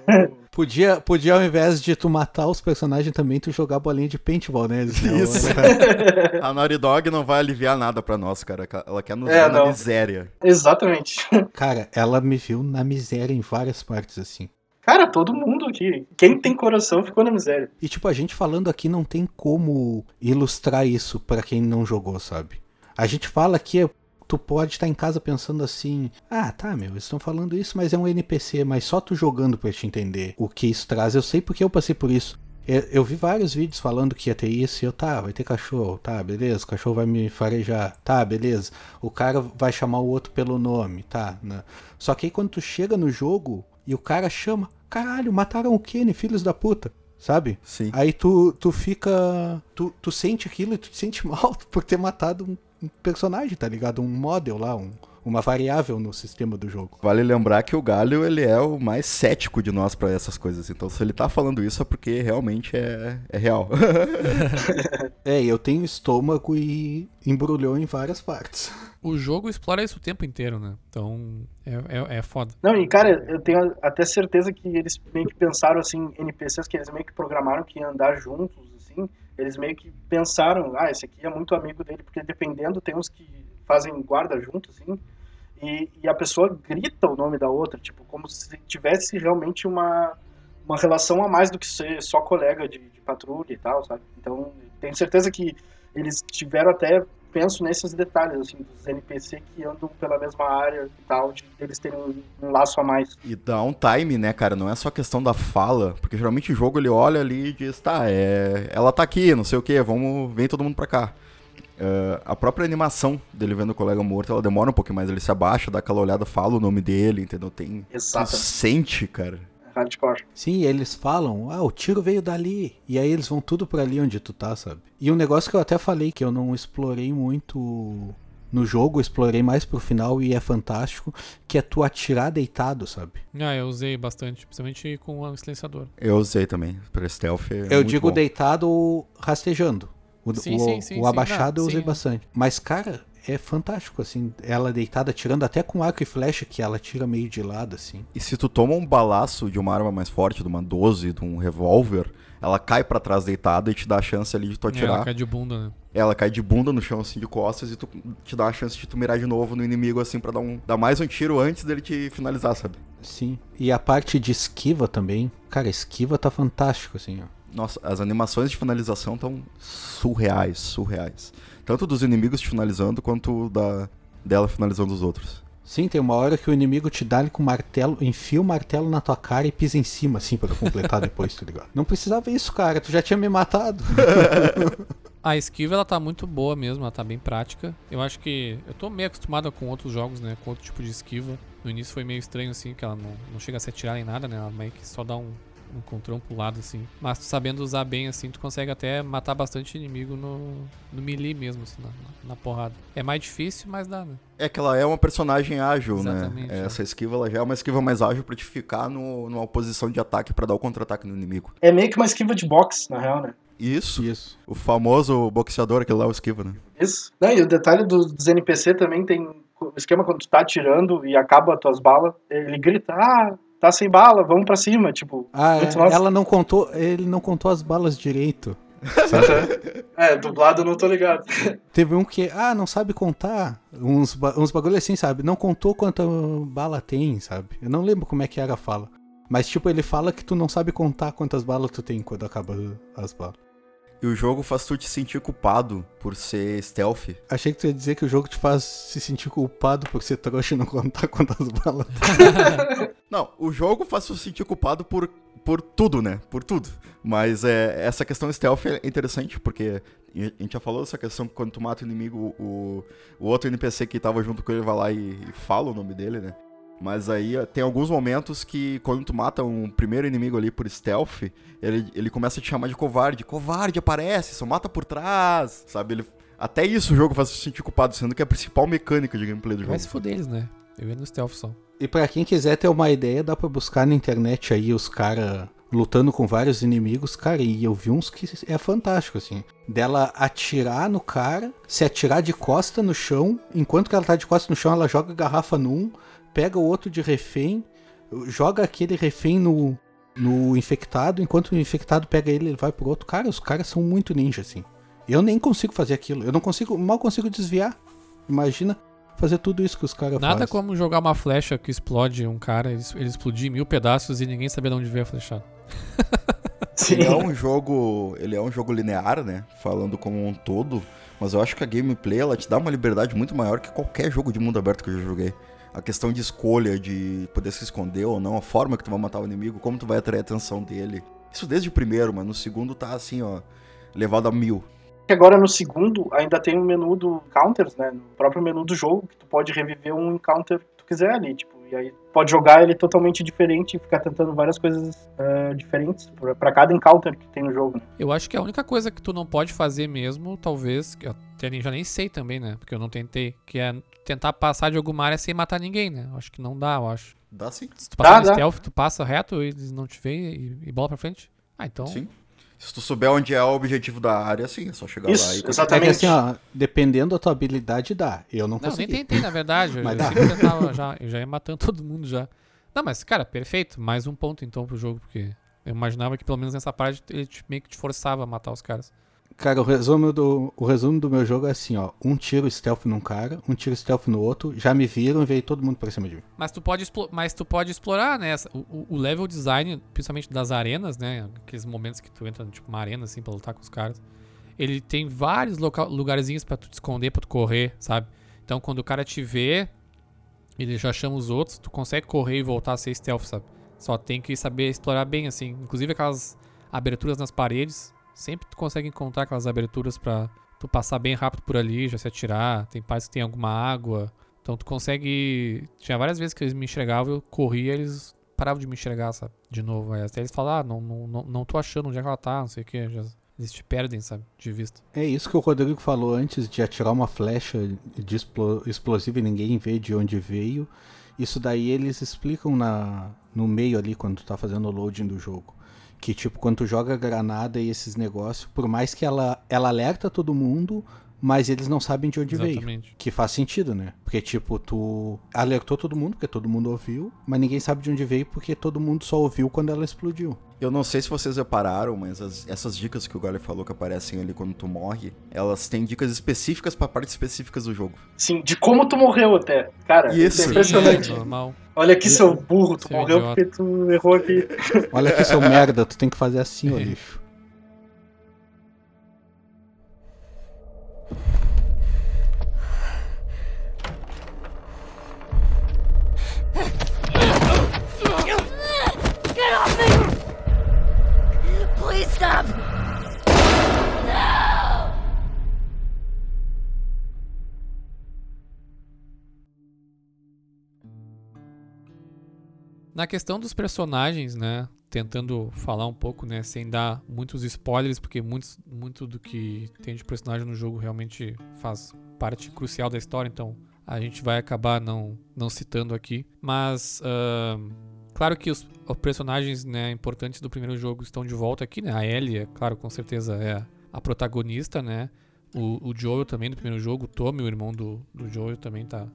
Podia, podia ao invés de tu matar os personagens também, tu jogar bolinha de paintball neles. né? Isso. A Naughty Dog não vai aliviar nada pra nós, cara. Ela quer nos É, ver na não. miséria. Exatamente. Cara, ela me viu na miséria em várias partes, assim. Cara, todo mundo aqui. Quem tem coração ficou na miséria. E tipo, a gente falando aqui não tem como ilustrar isso pra quem não jogou, sabe? A gente fala que tu pode estar em casa pensando assim: ah, tá, meu, eles estão falando isso, mas é um NPC, mas só tu jogando pra te entender o que isso traz. Eu sei porque eu passei por isso. Eu, eu vi vários vídeos falando que ia ter isso e eu, tá, vai ter cachorro, tá, beleza, o cachorro vai me farejar, tá, beleza. O cara vai chamar o outro pelo nome, tá. né? Só que aí quando tu chega no jogo e o cara chama, caralho, mataram o Kenny, filhos da puta, sabe? Sim. Aí tu, tu fica. Tu, tu sente aquilo e tu te sente mal por ter matado um, um personagem, tá ligado? Um model lá, um, uma variável no sistema do jogo. Vale lembrar que o Galho, ele é o mais cético de nós pra essas coisas. Então, se ele tá falando isso é porque realmente é, é real. É, eu tenho estômago e embrulhou em várias partes. O jogo explora isso o tempo inteiro, né? Então, é, é, é foda. Não, e cara, eu tenho até certeza que eles meio que pensaram assim, NPCs que eles meio que programaram que iam andar juntos, assim, eles meio que pensaram, ah, esse aqui é muito amigo dele, porque dependendo, tem uns que fazem guarda junto, assim, e, e a pessoa grita o nome da outra, tipo, como se tivesse realmente uma, uma relação a mais do que ser só colega de, de patrulha e tal, sabe? Então, tenho certeza que eles tiveram até penso nesses detalhes, assim, dos NPC que andam pela mesma área e tal, de eles terem um, um laço a mais. E dá um time, né, cara? Não é só questão da fala, porque geralmente o jogo ele olha ali e diz, tá, é... ela tá aqui, não sei o que, vamos, vem todo mundo pra cá. Uh, a própria animação dele vendo o colega morto, ela demora um pouquinho mais, ele se abaixa, dá aquela olhada, fala o nome dele, entendeu? Tem. Exato. Sente, cara. Hardcore. Sim, eles falam, ah, o tiro veio dali. E aí eles vão tudo pra ali onde tu tá, sabe? E um negócio que eu até falei que eu não explorei muito no jogo, explorei mais pro final e é fantástico, que é tu atirar deitado, sabe? Ah, eu usei bastante, principalmente com o silenciador. Eu usei também, pra stealth. É eu muito digo bom. deitado rastejando. O, Sim, o, sim, sim, o abaixado não, eu usei sim. bastante. Mas, cara, é fantástico, assim, ela deitada, tirando até com arco e flecha, que ela tira meio de lado, assim. E se tu toma um balaço de uma arma mais forte, de uma 12, de um revólver, ela cai pra trás deitada e te dá a chance ali de tu atirar. Ela cai de bunda, né? Ela cai de bunda no chão, assim, de costas, e tu te dá a chance de tu mirar de novo no inimigo, assim, pra dar, um, dar mais um tiro antes dele te finalizar, sabe? Sim. E a parte de esquiva também. Cara, esquiva tá fantástico, assim, ó. Nossa, as animações de finalização estão surreais, surreais. Tanto dos inimigos te finalizando, quanto da dela finalizando os outros. Sim, tem uma hora que o inimigo te dá com o martelo, enfia o martelo na tua cara e pisa em cima, assim, pra completar depois, tá ligado? Não precisava isso, cara, tu já tinha me matado. A esquiva ela tá muito boa mesmo, ela tá bem prática. Eu acho que. Eu tô meio acostumado com outros jogos, né? Com outro tipo de esquiva. No início foi meio estranho, assim, que ela não, não chega a se atirar em nada, né? Ela meio que só dá um, um contrão pro lado, assim. Mas tu sabendo usar bem, assim, tu consegue até matar bastante inimigo no, no melee mesmo, assim, na, na- porrada. É mais difícil, mas dá, né? É que ela é uma personagem ágil, Exatamente, né? é. Essa esquiva ela já é uma esquiva mais ágil pra te ficar no, numa posição de ataque pra dar o contra-ataque no inimigo. É meio que uma esquiva de boxe, na real, né? Isso, Isso. o famoso boxeador, aquele lá, o esquiva, né? Isso. Não, e o detalhe dos NPC também tem o esquema quando tu tá atirando e acaba as tuas balas, ele grita, ah, tá sem bala, vamos pra cima, tipo. Ah, é, ela não contou, ele não contou as balas direito. É, dublado eu não tô ligado. Teve um que, ah, não sabe contar. Uns, ba- uns bagulho assim, sabe? Não contou quanta bala tem, sabe? Eu não lembro como é que era a fala. Mas, tipo, ele fala que tu não sabe contar quantas balas tu tem quando acaba as balas. E o jogo faz tu te sentir culpado por ser stealth. Achei que tu ia dizer que o jogo te faz se sentir culpado por ser trouxa e não contar quantas balas tem. Não, o jogo faz tu se sentir culpado por, por tudo, né? Por tudo. Mas é, essa questão stealth é interessante, porque a gente já falou dessa questão que quando tu mata o inimigo, o, o outro NPC que tava junto com ele vai lá e, e fala o nome dele, né? Mas aí tem alguns momentos que quando tu mata um primeiro inimigo ali por stealth, ele, ele começa a te chamar de covarde. Covarde, aparece, só mata por trás, sabe? Ele, até isso o jogo faz tu se sentir culpado, sendo que é a principal mecânica de gameplay do jogo. Vai se fuder eles, né? Eu ia no stealth só. E pra quem quiser ter uma ideia, dá pra buscar na internet aí os caras lutando com vários inimigos, cara, e eu vi uns que é fantástico, assim. Dela atirar no cara, se atirar de costa no chão, enquanto que ela tá de costa no chão, ela joga a garrafa num, pega o outro de refém, joga aquele refém no, no infectado, enquanto o infectado pega ele, ele vai pro outro. Cara, os caras são muito ninja, assim. Eu nem consigo fazer aquilo. Eu não consigo, mal consigo desviar. Imagina fazer tudo isso que os caras fazem. Nada como jogar uma flecha que explode um cara, ele, ele explodir em mil pedaços e ninguém saber de onde veio a flechada. Ele é um jogo, ele é um jogo linear, né? Falando como um todo, mas eu acho que a gameplay ela te dá uma liberdade muito maior que qualquer jogo de mundo aberto que eu já joguei. A questão de escolha, de poder se esconder ou não, a forma que tu vai matar o inimigo, como tu vai atrair a atenção dele. Isso desde o primeiro, mas no segundo tá assim, ó, levado a mil. Que agora no segundo ainda tem o menu do counters, né? No próprio menu do jogo, que tu pode reviver um encounter que tu quiser ali, tipo, e aí pode jogar ele totalmente diferente e ficar tentando várias coisas eh, diferentes pra- pra cada encounter que tem no jogo. Né? Eu acho que a única coisa que tu não pode fazer mesmo, talvez, que eu nem- já nem sei também, né? Porque eu não tentei, que é tentar passar de alguma área sem matar ninguém, né? Acho que não dá, eu acho. Dá sim. Se tu passar Dá, no dá. stealth, tu passa reto e eles não te veem e, e bola pra frente. Ah, então. Sim. Se tu souber onde é o objetivo da área, sim, é só chegar lá e Isso, continuar. É exatamente. assim, ó, dependendo da tua habilidade, dá. Eu não Não, nem consegui. tentei, na verdade. Eu, Mas eu dá. tentava já, eu já ia matando todo mundo já. Não, mas, cara, perfeito. Mais um ponto então pro jogo, porque eu imaginava que pelo menos nessa parte ele te- meio que te forçava a matar os caras. Cara, o resumo, do, o resumo do meu jogo é assim, ó. Um tiro stealth num cara, um tiro stealth no outro, já me viram e veio todo mundo pra cima de mim. Mas tu pode, mas tu pode explorar, né? O, o- level design, principalmente das arenas, né? Aqueles momentos que tu entra, tipo, uma arena, assim, pra lutar com os caras. ele tem vários lugarzinhos pra tu te esconder, pra tu correr, sabe? Então quando o cara te vê, ele já chama os outros, tu consegue correr e voltar a ser stealth, sabe? Só tem que saber explorar bem, assim. Inclusive aquelas aberturas nas paredes, sempre tu consegue encontrar aquelas aberturas pra tu passar bem rápido por ali, já se atirar. Tem partes que tem alguma água. Então tu consegue. Tinha várias vezes que eles me enxergavam, eu corria eles paravam de me enxergar, sabe? De novo. Aí até eles falam, ah, não, não, não, não tô achando onde é que ela tá, não sei o que. Já, eles te perdem, sabe? De vista. É isso que o Rodrigo falou antes de atirar uma flecha de e ninguém vê de onde veio. Isso daí eles explicam na, no meio ali quando tu tá fazendo o loading do jogo. Que tipo, quando tu joga granada e esses negócios, por mais que ela, ela alerta todo mundo, mas eles não sabem de onde veio. Exatamente. Que faz sentido, né? Porque, tipo, tu alertou todo mundo, porque todo mundo ouviu, mas ninguém sabe de onde veio porque todo mundo só ouviu quando ela explodiu. Eu não sei se vocês repararam, mas as- essas dicas que o Gole falou que aparecem ali quando tu morre, elas têm dicas específicas pra partes específicas do jogo. Sim, de como tu morreu até. Cara, isso, Isso. é impressionante. É normal. Olha aqui, seu burro, tu Seu morreu idiota. porque tu errou aqui. Olha aqui, seu merda, tu tem que fazer assim, ó, lixo. Na questão dos personagens, né? Tentando falar um pouco, né? Sem dar muitos spoilers, porque muitos, muito do que tem de personagem no jogo realmente faz parte crucial da história, então a gente vai acabar não, não citando aqui. Mas, ahn, claro que os, os personagens né, importantes do primeiro jogo estão de volta aqui, né? A Ellie, claro, com certeza é a protagonista, né? O, o Joel também do primeiro jogo, o Tommy, o irmão do, do Joel, também tá,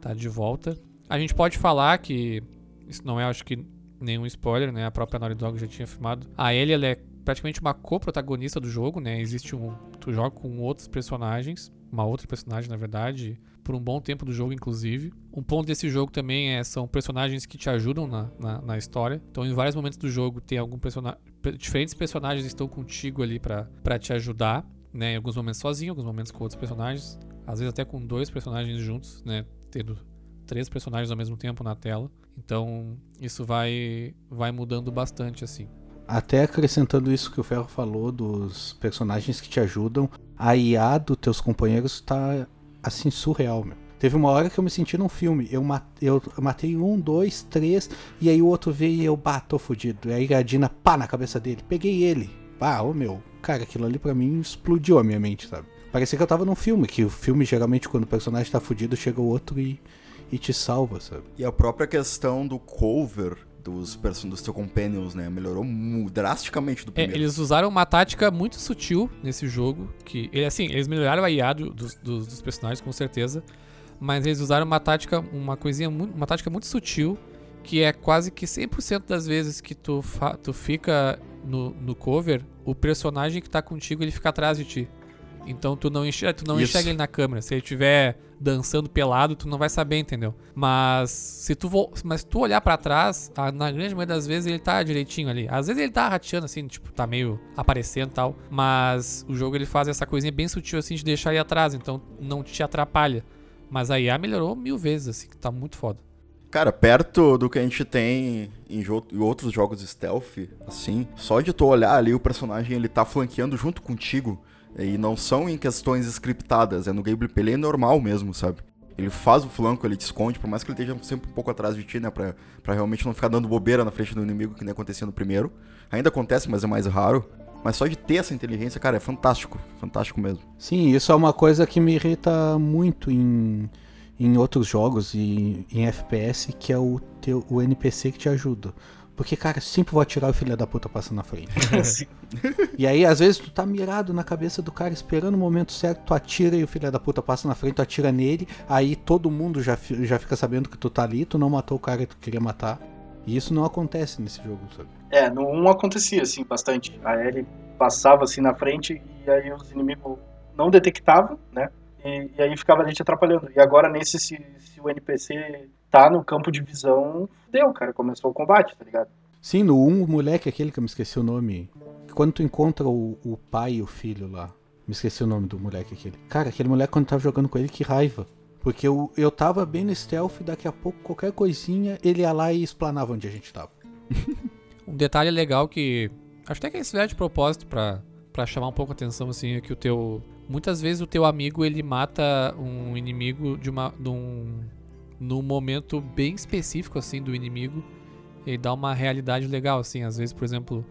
tá de volta. A gente pode falar que isso não é, acho que, nenhum spoiler, né? A própria Naughty Dog já tinha afirmado. A Ellie, ela é praticamente uma co-protagonista do jogo, né? Existe um... Tu joga com outros personagens, uma outra personagem, na verdade, por um bom tempo do jogo, inclusive. Um ponto desse jogo também é, são personagens que te ajudam na, na, na história. Então, em vários momentos do jogo, tem algum personagem... Diferentes personagens estão contigo ali pra te ajudar, né? Em alguns momentos sozinho, em alguns momentos com outros personagens. Às vezes até com dois personagens juntos, né? Tendo três personagens ao mesmo tempo na tela. Então, isso vai vai mudando bastante assim. Até acrescentando isso que o Ferro falou dos personagens que te ajudam, a IA dos teus companheiros tá assim surreal, meu. Teve uma hora que eu me senti num filme. Eu, ma- eu matei um, dois, três, e aí o outro veio e eu, bah, tô fudido. E aí a Dina, pá, na cabeça dele. Peguei ele. Ah, ô meu. Cara, aquilo ali pra mim explodiu a minha mente, sabe? Parecia que eu tava num filme, que o filme geralmente quando o personagem tá fudido, chega o outro e, e te salva, sabe? E a própria questão do cover dos, dos teus companions, né? Melhorou drasticamente do É, primeiro. eles usaram uma tática muito sutil nesse jogo, que ele assim, eles melhoraram a IA do- dos, dos, dos personagens com certeza, mas eles usaram uma tática, uma coisinha uma tática muito sutil, que é quase que 100% das vezes que tu, tu fica no, no cover, o personagem que tá contigo, ele fica atrás de ti. Então tu não enxerga, tu não Isso. enxerga ele na câmera. Se ele estiver dançando pelado, tu não vai saber, entendeu? Mas se tu vo- mas tu olhar pra trás, na grande maioria das vezes ele tá direitinho ali. Às vezes ele tá rateando assim, tipo, tá meio aparecendo e tal, mas o jogo ele faz essa coisinha bem sutil assim de deixar ele atrás, então não te atrapalha. Mas a IA melhorou mil vezes, assim, que tá muito foda. Cara, perto do que a gente tem em, jo- em outros jogos stealth, assim, só de tu olhar ali o personagem ele tá flanqueando junto contigo. E não são em questões scriptadas, é no gameplay ele é normal mesmo, sabe? Ele faz o flanco, ele te esconde, por mais que ele esteja sempre um pouco atrás de ti, né? Pra, pra realmente não ficar dando bobeira na frente do inimigo que nem acontecia no primeiro. Ainda acontece, mas é mais raro. Mas só de ter essa inteligência, cara, é fantástico. Fantástico mesmo. Sim, isso é uma coisa que me irrita muito em, em outros jogos e em FPS, que é o, teu, o NPC que te ajuda. Porque, cara, sempre vou atirar e o filho da puta passa na frente. E aí, às vezes, tu tá mirado na cabeça do cara, esperando o momento certo, tu atira e o filho da puta passa na frente, tu atira nele, aí todo mundo já, já fica sabendo que tu tá ali, tu não matou o cara que tu queria matar. E isso não acontece nesse jogo, sabe? É, no 1 acontecia, assim, bastante. A Ellie passava, assim, na frente e aí os inimigos não detectavam, né? E, e aí ficava ali te atrapalhando. E agora nesse, se, se o NPC tá no campo de visão, deu, cara. Começou o combate, tá ligado? Sim, no 1, o moleque, aquele que eu me esqueci o nome, quando tu encontra o, o pai e o filho lá, Me esqueci o nome do moleque aquele. Cara, aquele moleque quando eu tava jogando com ele, que raiva. Porque eu, eu tava bem no stealth e daqui a pouco, qualquer coisinha, ele ia lá e explanava onde a gente tava. Um detalhe legal que. Acho até que eles fizeram de propósito pra, pra chamar um pouco a atenção, assim, é que o teu. Muitas vezes o teu amigo ele mata um inimigo de uma. De um, num momento bem específico, assim, do inimigo. Ele dá uma realidade legal, assim. Às vezes, por exemplo,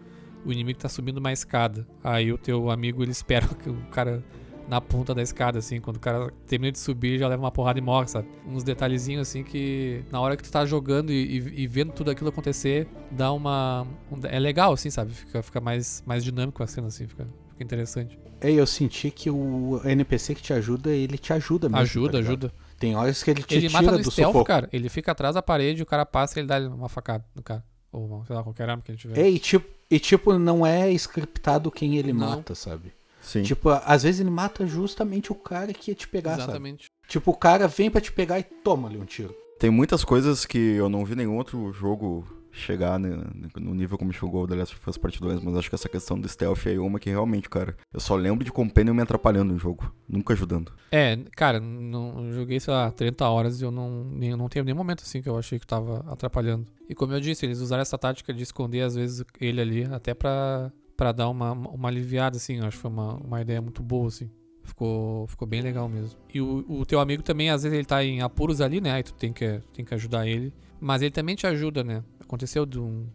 o inimigo tá subindo uma escada. Aí o teu amigo ele espera que o cara na ponta da escada, assim. Quando o cara termina de subir, já leva uma porrada e morre, sabe? Uns detalhezinhos, assim, que na hora que tu tá jogando e, e- e vendo tudo aquilo acontecer, dá uma. um- é legal, assim, sabe? Fica, fica mais, mais dinâmico a cena, assim. Fica, fica interessante. É, eu senti que o NPC que te ajuda, ele te ajuda mesmo. ajuda, tá ajuda. Tem horas que ele te Ele tira do stealth, sufoco. cara. Ele fica atrás da parede, o cara passa e ele dá uma facada no cara. Ou, sei lá, qualquer arma que ele tiver. É, e tipo, e tipo, não é scriptado quem ele Não. mata, sabe? Sim. Tipo, às vezes ele mata justamente o cara que ia te pegar, sabe? Exatamente. Tipo, o cara vem pra te pegar e toma ali um tiro. Tem muitas coisas que eu não vi nenhum outro jogo chegar né, no nível como chegou o The Last of Us Part 2, mas acho que essa questão do stealth é uma que realmente, cara, eu só lembro de Companion me atrapalhando no jogo, nunca ajudando. É, cara, não, eu joguei, sei lá, 30 horas e eu não, nem, não tenho nenhum momento assim que eu achei que tava atrapalhando. E como eu disse, eles usaram essa tática de esconder às vezes ele ali, até pra, pra dar uma, uma aliviada, assim. Eu acho que foi uma, uma ideia muito boa, assim. Ficou, ficou bem legal mesmo. E o, o teu amigo também, às vezes ele tá em apuros ali, né? Aí tu tem que, tem que ajudar ele. Mas ele também te ajuda, né? Aconteceu de um,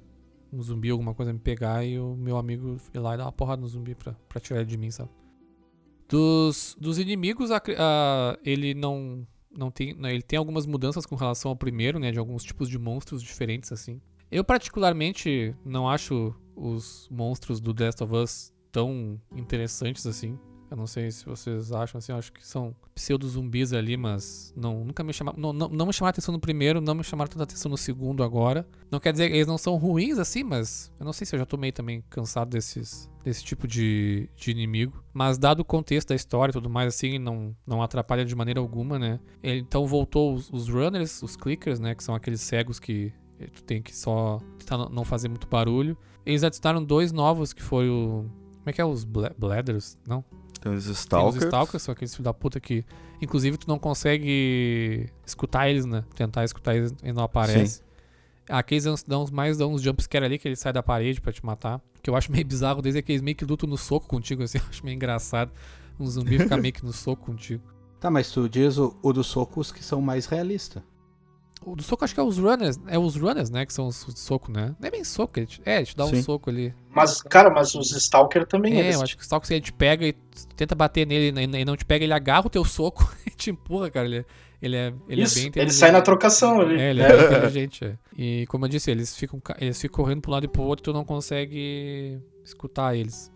um zumbi, alguma coisa me pegar e o meu amigo ir lá e dar uma porrada no zumbi pra, pra tirar ele de mim, sabe? Dos, dos inimigos, a a- ele não, não tem. não, Ele tem algumas mudanças com relação ao primeiro, né? De alguns tipos de monstros diferentes, assim. Eu, particularmente, não acho os monstros do The Last of Us tão interessantes assim. Eu não sei se vocês acham assim, eu acho que são pseudo-zumbis ali, mas não, nunca me chamaram. Não, não, não me chamaram atenção no primeiro, não me chamaram tanta atenção no segundo agora. Não quer dizer que eles não são ruins assim, mas eu não sei se eu já tô meio também cansado desses, desse tipo de, de inimigo. Mas dado o contexto da história e tudo mais, assim, não, não atrapalha de maneira alguma, né? Então voltou os, os runners, os clickers, né? Que são aqueles cegos que tu tem que só tentar não- fazer muito barulho. Eles adicionaram dois novos, que foi o. Como é que é? Os Bla- Bladders? Não? Tem os Tem Stalkers. os Stalkers, são aqueles filhos da puta que. Inclusive, tu não consegue escutar eles, né? Tentar escutar eles e não aparece. Aqueles dão, dão mais dão uns jumpscare ali que eles saem da parede pra te matar. O que eu acho meio bizarro desde é que eles meio que lutam no soco contigo, assim. Eu acho meio engraçado. Um zumbi ficar meio que no soco contigo. Tá, mas tu diz o, o dos socos que são mais realistas. O do soco acho que é os runners. É os runners, né? Que são os de soco, né? Não é bem soco, ele te, é, ele te dá um Sim. soco ali. Mas, cara, mas os Stalker também, É, eles, eu acho que o Stalker, se ele te pega e tenta bater nele e não te pega, ele agarra o teu soco e te empurra, cara. Ele, é- ele é, ele Isso, é bem ele inteligente. sai na trocação ali. É, ele é bem inteligente. é. E como eu disse, eles ficam, ca- eles ficam correndo pro lado e pro outro e tu não consegue escutar eles.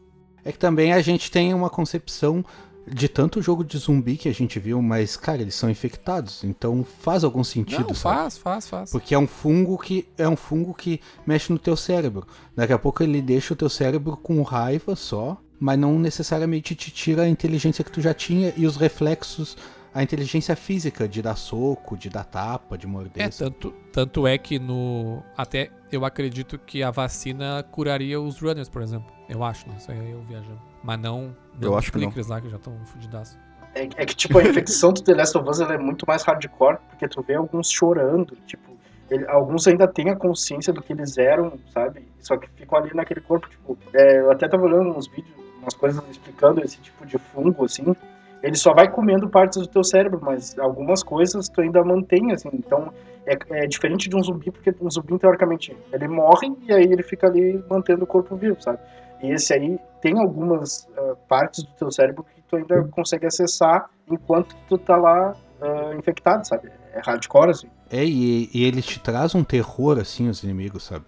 É que também a gente tem uma concepção de tanto jogo de zumbi que a gente viu, mas, cara, eles são infectados, então faz algum sentido, não, sabe? faz, faz, faz. Porque é um fungo que é um fungo que mexe no teu cérebro. Daqui a pouco ele deixa o teu cérebro com raiva só, mas não necessariamente te tira a inteligência que tu já tinha e os reflexos, a inteligência física de dar soco, de dar tapa, de morder. É, tanto, tanto é que no. Até eu acredito que a vacina curaria os runners, por exemplo. Eu acho, né? Isso aí eu viajando. Mas não, não Eu acho que não. lá que já estão fudidaços. É, é que, tipo, a infecção do The Last of Us ela é muito mais hardcore, porque tu vê alguns chorando, tipo, ele- alguns ainda têm a consciência do que eles eram, sabe? Só que ficam ali naquele corpo, tipo, é, eu até tava olhando uns vídeos, umas coisas explicando esse tipo de fungo, assim, ele só vai comendo partes do teu cérebro, mas algumas coisas tu ainda mantém, assim, então é, é diferente de um zumbi, porque um zumbi, teoricamente, ele morre e aí ele fica ali mantendo o corpo vivo, sabe? E esse aí tem algumas ah, partes do teu cérebro que tu ainda consegue acessar enquanto tu tá lá ah, infectado, sabe? É hardcore, assim. É, e, e ele te traz um terror, assim, os inimigos, sabe?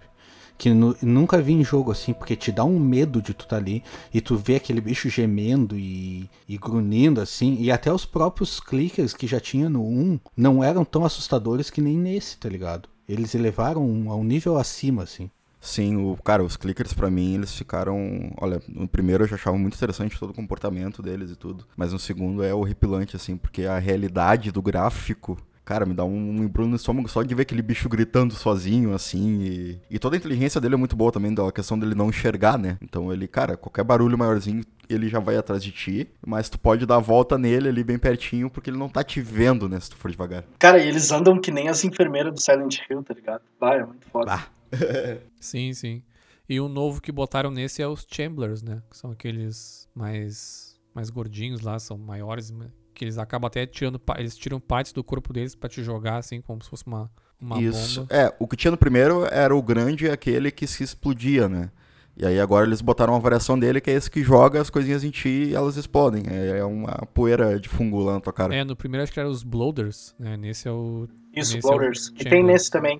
Que nu- nunca vi em jogo assim, porque te dá um medo de tu tá ali e tu vê aquele bicho gemendo e, e grunhindo, assim. E até os próprios clickers que já tinha no 1 não eram tão assustadores que nem nesse, tá ligado? Eles elevaram a um nível acima, assim. Sim, o, cara, os clickers pra mim, eles ficaram. Olha, no primeiro eu já achava muito interessante todo o comportamento deles e tudo. Mas no segundo é horripilante, assim, porque a realidade do gráfico. cara, me dá um embrulho no estômago só de ver aquele bicho gritando sozinho, assim. E, e toda a inteligência dele é muito boa também, da questão dele não enxergar, né? Então ele, cara, qualquer barulho maiorzinho, ele já vai atrás de ti, mas tu pode dar a volta nele ali bem pertinho, porque ele não tá te vendo, né, se tu for devagar. Cara, e eles andam que nem as enfermeiras do Silent Hill, tá ligado? Bah, é muito foda. Bah. Sim, sim. E o novo que botaram nesse é os Chamblers, né? Que são aqueles mais, mais gordinhos lá, são maiores, que eles acabam até tirando, eles tiram partes do corpo deles pra te jogar, assim, como se fosse uma, uma Isso. bomba. É, o que tinha no primeiro era o grande, aquele que se explodia, né? E aí agora eles botaram uma variação dele, que é esse que joga as coisinhas em ti e elas explodem. É é uma poeira de fungo lá na tua cara. É, no primeiro acho que era os Bloaters, né? Nesse é o. Isso, nesse é o e Chamblers. tem nesse também.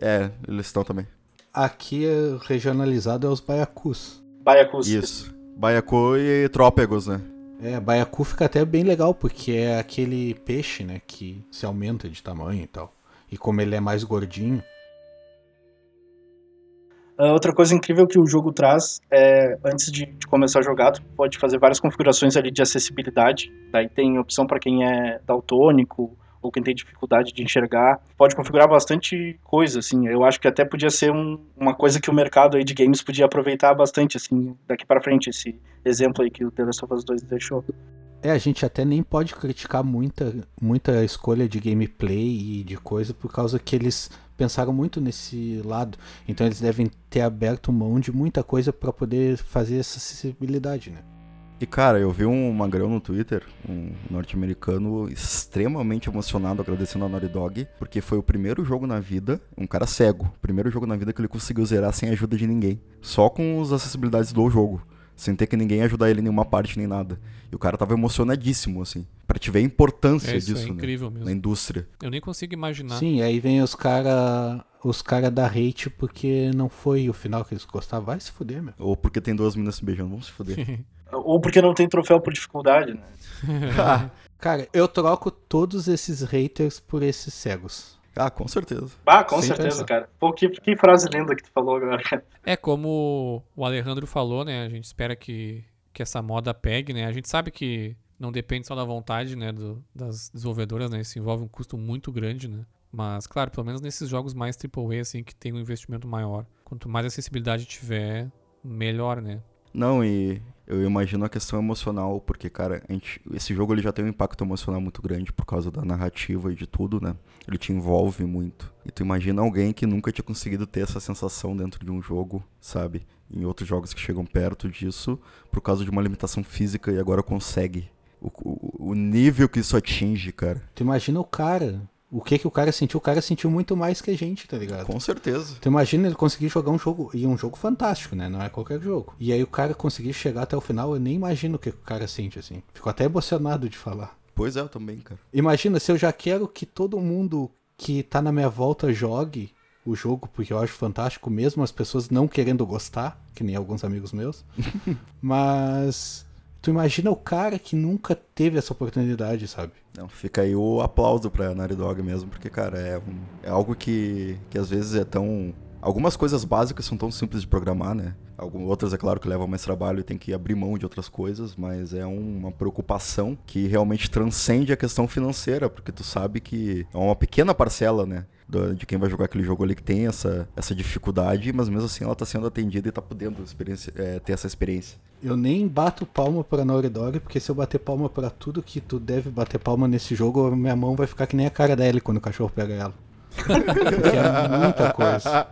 É, eles estão também. Aqui é regionalizado é os baiacus. Baiacus. Isso. Baiacu e trópegos, né? É, baiacu fica até bem legal, porque é aquele peixe, né, que se aumenta de tamanho e tal. E como ele é mais gordinho, Ah, outra coisa incrível que o jogo traz é, antes de, de começar a jogar, tu pode fazer várias configurações ali de acessibilidade. Daí tem opção para quem é daltônico ou quem tem dificuldade de enxergar. Pode configurar bastante coisa, assim. Eu acho que até podia ser um- uma coisa que o mercado aí de games podia aproveitar bastante, assim, daqui para frente, esse exemplo aí que o The Last of Us 2 deixou. É, a gente até nem pode criticar muita, muita escolha de gameplay e de coisa por causa que eles pensaram muito nesse lado. Então eles devem ter aberto mão de muita coisa pra poder fazer essa acessibilidade, né? E cara, eu vi um magrão no Twitter, um norte-americano extremamente emocionado agradecendo a Naughty Dog, porque foi o primeiro jogo na vida, um cara cego, o primeiro jogo na vida que ele conseguiu zerar sem ajuda de ninguém, só com as acessibilidades do jogo, sem ter que ninguém ajudar ele em nenhuma parte nem nada. E o cara tava emocionadíssimo, assim, pra te ver a importância É, isso disso, é né, incrível na mesmo. indústria. Eu nem consigo imaginar. Sim, aí vem os cara os cara da hate porque não foi o final que eles gostavam. Vai se fuder, meu. Ou porque tem duas meninas se beijando, vamos se fuder. Ou porque não tem troféu por dificuldade, né? Cara, eu troco todos esses haters por esses cegos. ah, com certeza. Ah, com Sem certeza, pensar. cara. Pô, que, que frase linda que tu falou agora, cara. É como o Alejandro falou, né? A gente espera que, que essa moda pegue, né? A gente sabe que não depende só da vontade, né, do- das desenvolvedoras, né? Isso envolve um custo muito grande, né? Mas, claro, pelo menos nesses jogos mais AAA, assim, que tem um investimento maior. Quanto mais acessibilidade tiver, melhor, né? Não, e eu imagino a questão emocional, porque, cara, gente- esse jogo ele já tem um impacto emocional muito grande por causa da narrativa e de tudo, né? Ele te envolve muito. E tu imagina alguém que nunca tinha conseguido ter essa sensação dentro de um jogo, sabe? Em outros jogos que chegam perto disso, por causa de uma limitação física e agora consegue. O, o, o nível que isso atinge, cara. Tu imagina o cara. O que que o cara sentiu? O cara sentiu muito mais que a gente, tá ligado? Com certeza. Tu imagina ele conseguir jogar um jogo, e um jogo fantástico, né? Não é qualquer jogo. E aí o cara conseguir chegar até o final, eu nem imagino o que o cara sente, assim. Fico até emocionado de falar. Pois é, eu também, cara. Imagina se eu já quero que todo mundo que tá na minha volta jogue o jogo, porque eu acho fantástico, mesmo as pessoas não querendo gostar, que nem alguns amigos meus. Mas tu imagina o cara que nunca teve essa oportunidade, sabe? Não, fica aí o aplauso pra Naughty Dog mesmo, porque, cara, é, um- é algo que, que às vezes é tão. Algumas coisas básicas são tão simples de programar, né? Outras, é claro, que levam mais trabalho e tem que abrir mão de outras coisas, mas é uma preocupação que realmente transcende a questão financeira, porque tu sabe que é uma pequena parcela, né? De quem vai jogar aquele jogo ali que tem essa, essa dificuldade, mas mesmo assim ela tá sendo atendida e tá podendo é, ter essa experiência. Eu nem bato palma pra Naughty Dog, porque se eu bater palma pra tudo que tu deve bater palma nesse jogo, minha mão vai ficar que nem a cara Ellie quando o cachorro pega ela. É muita coisa.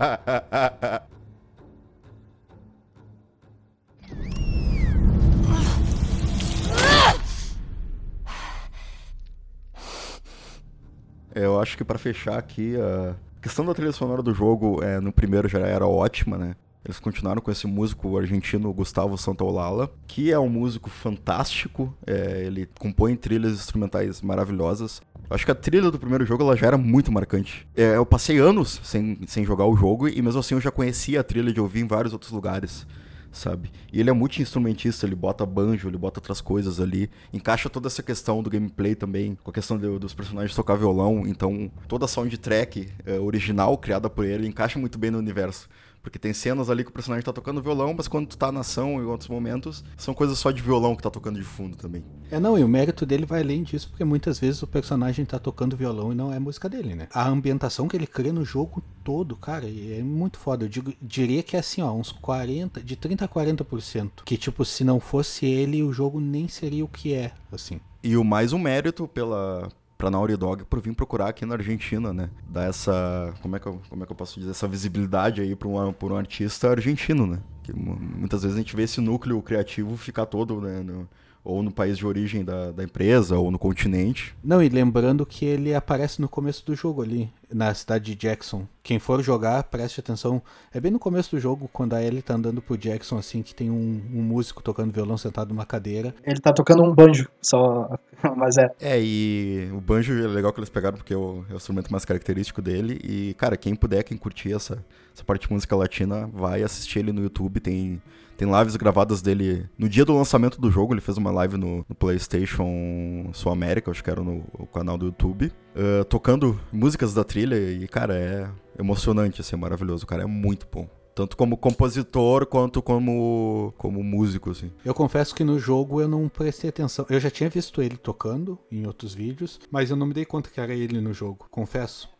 Eu acho que pra fechar aqui, a questão da trilha sonora do jogo é, no primeiro já era ótima, né? Eles continuaram com esse músico argentino Gustavo Santaolalla, que é um músico fantástico. é, ele compõe trilhas instrumentais maravilhosas. Acho que a trilha do primeiro jogo ela já era muito marcante. É, eu passei anos sem, sem jogar o jogo e mesmo assim eu já conhecia a trilha de ouvir em vários outros lugares sabe? E ele é multi-instrumentista, ele bota banjo, ele bota outras coisas ali, encaixa toda essa questão do gameplay também, com a questão do- dos personagens tocar violão, então toda a soundtrack é, original criada por ele encaixa muito bem no universo. Porque tem cenas ali que o personagem tá tocando violão, mas quando tu tá na ação em outros momentos, são coisas só de violão que tá tocando de fundo também. É, não, e o mérito dele vai além disso, porque muitas vezes o personagem tá tocando violão e não é música dele, né? A ambientação que ele cria no jogo todo, cara, é muito foda. Eu digo, diria que é assim, ó, uns 40, de 30 a 40%. Que, tipo, se não fosse ele, o jogo nem seria o que é, assim. E o mais um mérito pela, pra Naughty Dog por vir procurar aqui na Argentina, né? Dar essa. Como é que eu, como é que eu posso dizer? Essa visibilidade aí pra um, um artista argentino, né? Que muitas vezes a gente vê esse núcleo criativo ficar todo, né? No, ou no país de origem da, da empresa, ou no continente. Não, e lembrando que ele aparece no começo do jogo ali, na cidade de Jackson. Quem for jogar, preste atenção. É bem no começo do jogo, quando a Ellie tá andando por Jackson, assim, que tem um, um músico tocando violão sentado numa cadeira. Ele tá tocando um banjo, só. Mas é. É, e o banjo é legal que eles pegaram, porque é o, é o instrumento mais característico dele. E, cara, quem puder, quem curtir essa, essa parte de música latina, vai assistir ele no YouTube. Tem tem lives gravadas dele no dia do lançamento do jogo. Ele fez uma live no, no PlayStation Sul América, acho que era no, no canal do YouTube, uh, tocando músicas da trilha. E, cara, é emocionante, assim, é maravilhoso. O cara é muito bom. Tanto como compositor quanto como, como músico, assim. Eu confesso que no jogo eu não prestei atenção. Eu já tinha visto ele tocando em outros vídeos, mas eu não me dei conta que era ele no jogo. Confesso.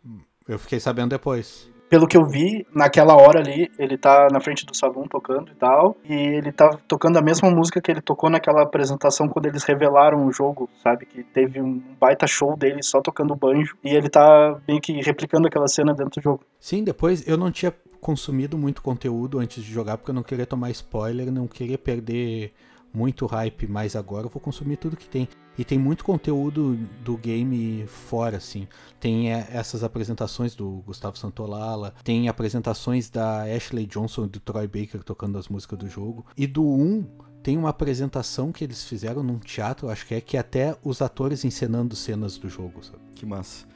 Eu fiquei sabendo depois pelo que eu vi, naquela hora ali, ele tá na frente do salão tocando e tal, e ele tá tocando a mesma música que ele tocou naquela apresentação quando eles revelaram o jogo, sabe? Que teve um baita show dele só tocando banjo, e ele tá meio que replicando aquela cena dentro do jogo. Sim, depois eu não tinha consumido muito conteúdo antes de jogar, porque eu não queria tomar spoiler, não queria perder muito hype, mas agora eu vou consumir tudo que tem. E tem muito conteúdo do game fora, assim. Tem é, essas apresentações do Gustavo Santolala, tem apresentações da Ashley Johnson e do Troy Baker tocando as músicas do jogo. E do 1 tem uma apresentação que eles fizeram num teatro, acho que é, que é até os atores encenando cenas do jogo, sabe? Que massa.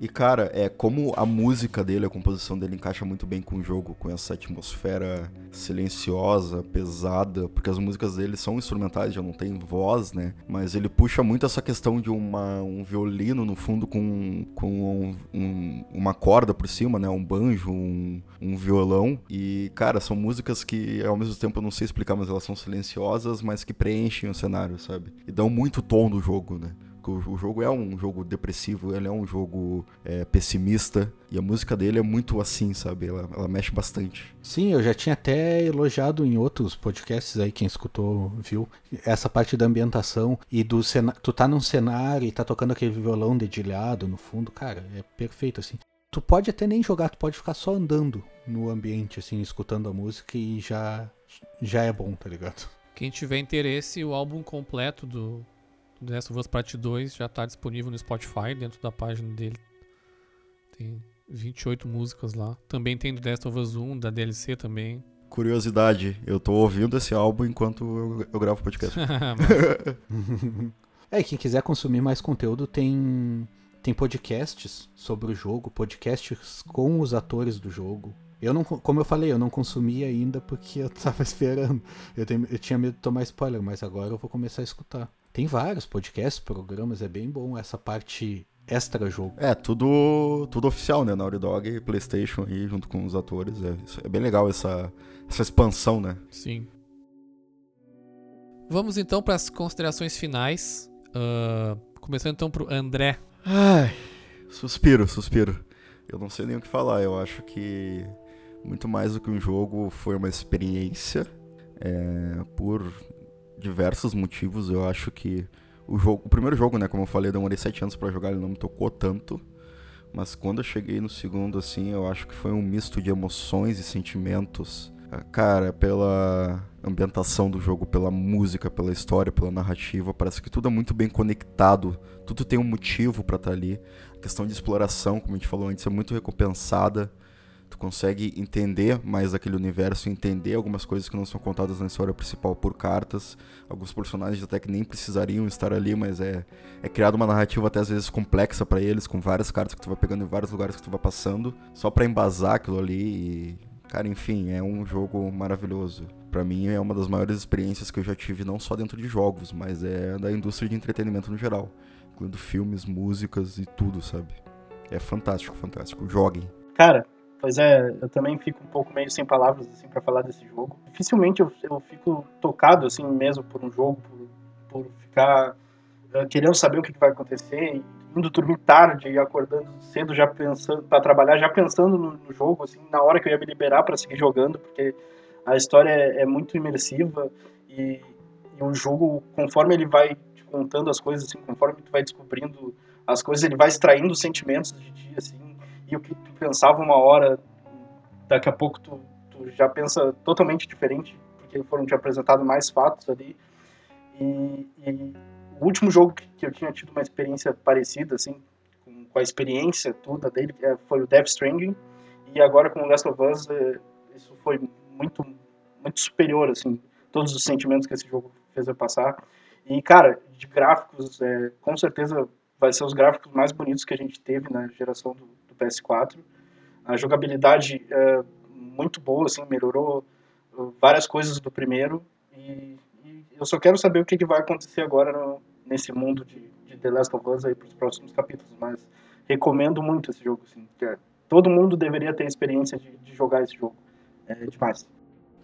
E, cara, é como a música dele, a composição dele encaixa muito bem com o jogo, com essa atmosfera silenciosa, pesada, porque as músicas dele são instrumentais, já não tem voz, né? Mas ele puxa muito essa questão de uma, um violino no fundo com, com um, um, uma corda por cima, né? Um banjo, um, um violão. E, cara, são músicas que ao mesmo tempo eu não sei explicar, mas elas são silenciosas, mas que preenchem o cenário, sabe? E dão muito tom do jogo, né? O, o jogo é um jogo depressivo, ele é um jogo é, pessimista. E a música dele é muito assim, sabe? Ela, ela mexe bastante. Sim, eu já tinha até elogiado em outros podcasts aí, quem escutou viu, essa parte da ambientação e do cenário. Tu tá num cenário e tá tocando aquele violão dedilhado no fundo, cara, é perfeito assim. Tu pode até nem jogar, tu pode ficar só andando no ambiente, assim, escutando a música e já, já é bom, tá ligado? Quem tiver interesse, o álbum completo do The Last of Us Part 2 já está disponível no Spotify, dentro da página dele. Tem 28 músicas lá. Também tem do The Last of Us 1, da DLC também. Curiosidade, eu tô ouvindo esse álbum enquanto eu, eu gravo o podcast. é, quem quiser consumir mais conteúdo tem tem podcasts sobre o jogo, podcasts com os atores do jogo. Eu não, como eu falei, eu não consumi ainda porque eu tava esperando. Eu, tenho, eu tinha medo de tomar spoiler, mas agora eu vou começar a escutar. Tem vários podcasts, programas, é bem bom essa parte extra jogo. É, tudo, tudo oficial, né? Naughty Dog, PlayStation aí, junto com os atores. É, é bem legal essa, essa expansão, né? Sim. Vamos então para as considerações finais. Uh, começando então pro André. Ai, suspiro, suspiro. Eu não sei nem o que falar. Eu acho que muito mais do que um jogo foi uma experiência. É, por diversos motivos. Eu acho que o jogo, o primeiro jogo, né, como eu falei, eu demorei sete anos para jogar, ele não me tocou tanto. Mas quando eu cheguei no segundo, assim, eu acho que foi um misto de emoções e sentimentos. Ah, cara, pela ambientação do jogo, pela música, pela história, pela narrativa, parece que tudo é muito bem conectado. Tudo tem um motivo para estar tá ali. A questão de exploração, como a gente falou antes, é muito recompensada tu consegue entender mais daquele universo, entender algumas coisas que não são contadas na história principal por cartas. Alguns personagens até que nem precisariam estar ali, mas é, é criada uma narrativa até às vezes complexa para eles, com várias cartas que tu vai pegando em vários lugares que tu vai passando, só para embasar aquilo ali e Cara, enfim, é um jogo maravilhoso. Para mim é uma das maiores experiências que eu já tive, não só dentro de jogos, mas é da indústria de entretenimento no geral, incluindo filmes, músicas e tudo, sabe? É fantástico, fantástico. Joguem. Cara, Pois é, eu também fico um pouco meio sem palavras assim para falar desse jogo. Dificilmente eu, eu fico tocado assim mesmo por um jogo, por, por ficar uh, querendo saber o que, que vai acontecer, indo dormir tarde e acordando cedo já pensando para trabalhar, já pensando no, no, jogo assim, na hora que eu ia me liberar para seguir jogando, porque a história é, é muito imersiva e, e, o jogo, conforme ele vai te contando as coisas, assim, conforme tu vai descobrindo as coisas, ele vai extraindo sentimentos de ti, assim, e o que tu pensava uma hora, daqui a pouco tu, tu já pensa totalmente diferente, porque foram te apresentados mais fatos ali. E, e o último jogo que, que, eu tinha tido uma experiência parecida, assim, com, com a experiência toda dele, é, foi o Death Stranding, e agora com o Last of Us, é, isso foi muito, muito superior, assim, todos os sentimentos que esse jogo fez eu passar. E, cara, de gráficos, é, com certeza vai ser os gráficos mais bonitos que a gente teve na geração do, PS4. A jogabilidade é muito boa, assim, melhorou uh, várias coisas do primeiro e, e eu só quero saber o que, que vai acontecer agora no, nesse mundo de, de, The Last of Us aí para os próximos capítulos, mas recomendo muito esse jogo, assim, é, todo mundo deveria ter a experiência de, de jogar esse jogo, é demais.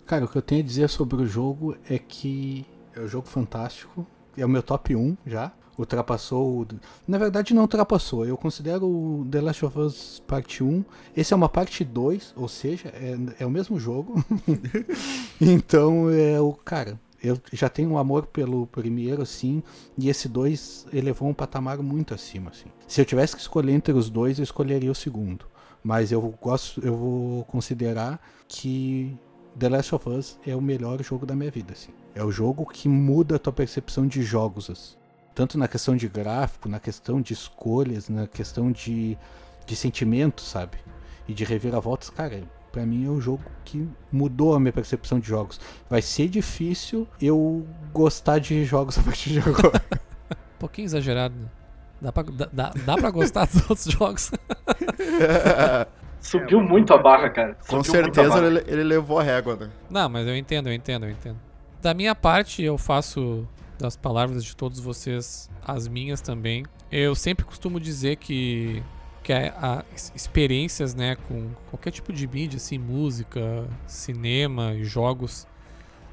Cara, o que eu tenho a dizer sobre o jogo é que é um jogo fantástico, é o meu top 1 já ultrapassou. Na verdade, não ultrapassou. Eu considero o The Last of Us Parte 1. Esse é uma parte 2, ou seja, é, é o mesmo jogo. então, é o. Cara, eu já tenho um amor pelo primeiro, assim, e esse 2 elevou um patamar muito acima, assim. Se eu tivesse que escolher entre os dois, eu escolheria o segundo. Mas eu gosto, eu vou considerar que The Last of Us é o melhor jogo da minha vida, assim. É o jogo que muda a tua percepção de jogos, assim tanto na questão de gráfico, na questão de escolhas, na questão de, de sentimento, sabe? E de reviravoltas, cara, para mim é o jogo que mudou a minha percepção de jogos. Vai ser difícil eu gostar de jogos a partir de agora. um pouquinho exagerado, né? Dá pra, dá, dá pra gostar dos outros jogos. Subiu muito a barra, cara. Com certeza ele, ele levou a régua, né? Não, mas eu entendo, eu entendo, eu entendo. Da minha parte, eu faço das palavras de todos vocês, as minhas também. Eu sempre costumo dizer que que a, a, experiências, né, com qualquer tipo de mídia, assim, música, cinema e jogos,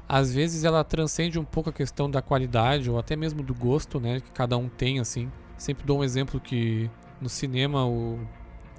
às vezes ela transcende um pouco a questão da qualidade ou até mesmo do gosto, né, que cada um tem, assim. Sempre dou um exemplo que no cinema o,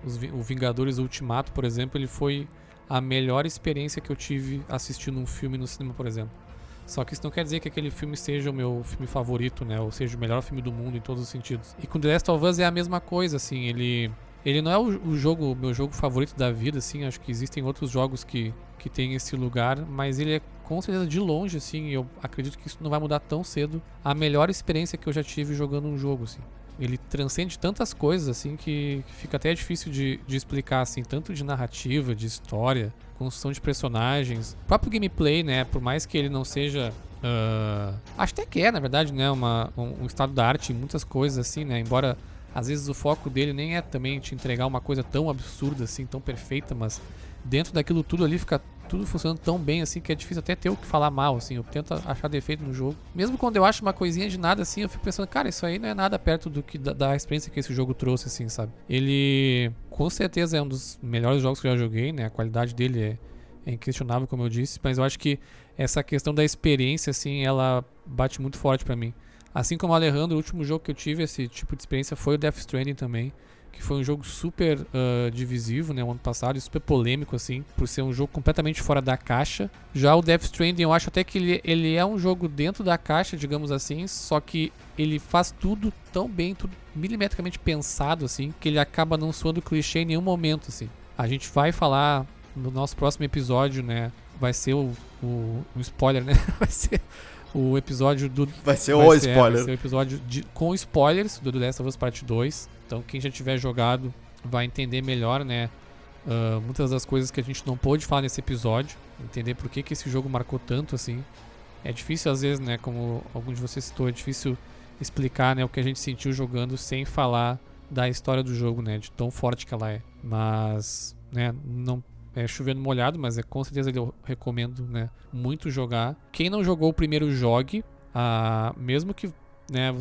os, o Vingadores Ultimato, por exemplo, ele foi a melhor experiência que eu tive assistindo um filme no cinema, por exemplo. Só que isso não quer dizer que aquele filme seja o meu filme favorito, né? Ou seja o melhor filme do mundo em todos os sentidos. E com The Last of Us é a mesma coisa, assim. Ele, ele não é o, o jogo, o meu jogo favorito da vida, assim. Acho que existem outros jogos que, que têm esse lugar, mas ele é com certeza de longe, assim. Eu acredito que isso não vai mudar tão cedo. A melhor experiência que eu já tive jogando um jogo, assim ele transcende tantas coisas assim que, que fica até difícil de, de, explicar assim tanto de narrativa de história construção de personagens. O próprio gameplay, né? Por mais que ele não seja. Uh, acho até que é, na verdade, né? Uma, um, um estado da arte muitas coisas, assim, né? Embora às vezes o foco dele nem é também te entregar uma coisa tão absurda, assim, tão perfeita, mas dentro daquilo tudo ali fica tudo funcionando tão bem assim que é difícil até ter o que falar mal, assim. Eu tento achar defeito no jogo. Mesmo quando eu acho uma coisinha de nada assim, eu fico pensando, cara, isso aí não é nada perto do que da, da experiência que esse jogo trouxe, assim, sabe? Ele com certeza é um dos melhores jogos que eu já joguei, né? A qualidade dele é, é inquestionável, como eu disse, mas eu acho que essa questão da experiência, assim, ela bate muito forte para mim. Assim como o Alejandro, o último jogo que eu tive esse tipo de experiência foi o Death Stranding também que foi um jogo super uh, divisivo, né, o ano passado, e super polêmico, assim, por ser um jogo completamente fora da caixa. Já o Death Stranding, eu acho até que ele, ele é um jogo dentro da caixa, digamos assim, só que ele faz tudo tão bem, tudo milimetricamente pensado, assim, que ele acaba não soando clichê em nenhum momento, assim. A gente vai falar no nosso próximo episódio, né, vai ser o, o, um spoiler, né, vai ser o episódio do. Vai ser vai o ser, spoiler. Vai ser o episódio de, com spoilers do The Last of Us Part 2. Então quem já tiver jogado vai entender melhor, né? Uh, muitas das coisas que a gente não pôde falar nesse episódio. Entender por que, que esse jogo marcou tanto assim. É difícil às vezes, né? Como algum de vocês citou, é difícil explicar né, o que a gente sentiu jogando sem falar da história do jogo, né? De tão forte que ela é. Mas, né? Não é chovendo molhado, mas é com certeza eu recomendo, né? Muito jogar. Quem não jogou o primeiro jogue, ah, mesmo que, né?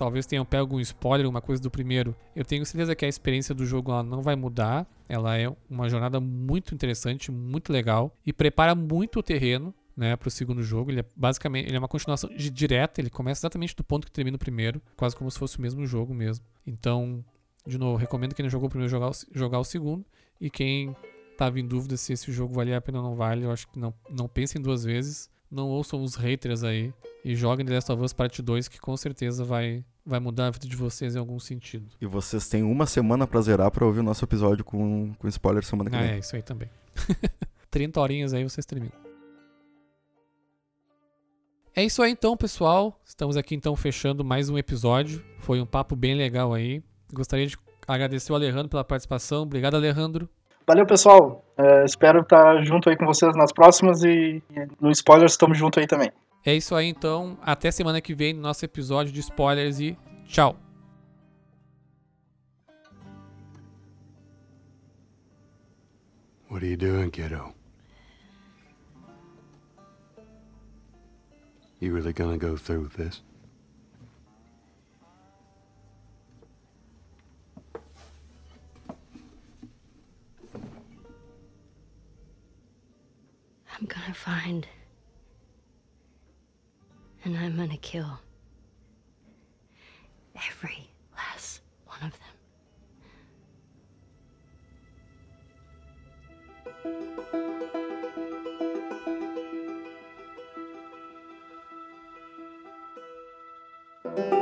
talvez tenham pego algum spoiler, alguma coisa do primeiro, eu tenho certeza que a experiência do jogo ela não vai mudar. Ela é uma jornada muito interessante, muito legal e prepara muito o terreno né, para o segundo jogo. Ele é basicamente ele é uma continuação de, direta, ele começa exatamente do ponto que termina o primeiro, quase como se fosse o mesmo jogo mesmo. Então, de novo, recomendo quem não jogou o primeiro jogar jogar o segundo e quem estava em dúvida se esse jogo valia a pena ou não vale, eu acho que não, não pensem duas vezes. Não ouçam os haters aí e joguem The Last of Us Parte 2 que com certeza vai vai mudar a vida de vocês em algum sentido. E vocês têm uma semana pra zerar pra ouvir o nosso episódio com, com spoiler semana que Ah, vem. é, isso aí também. 30 horinhas aí vocês terminam. É isso aí então, pessoal. Estamos aqui então fechando mais um episódio. Foi um papo bem legal aí. Gostaria de agradecer o Alejandro pela participação. Obrigado, Alejandro. Valeu, pessoal. É, espero estar junto aí com vocês nas próximas e, e no Spoilers estamos junto aí também. É isso aí então. Até semana que vem no nosso episódio de spoilers e tchau. What are you doing, kiddo? You really gonna go through with this? I'm gonna find. And I'm gonna kill. Every last one of them. Valeu.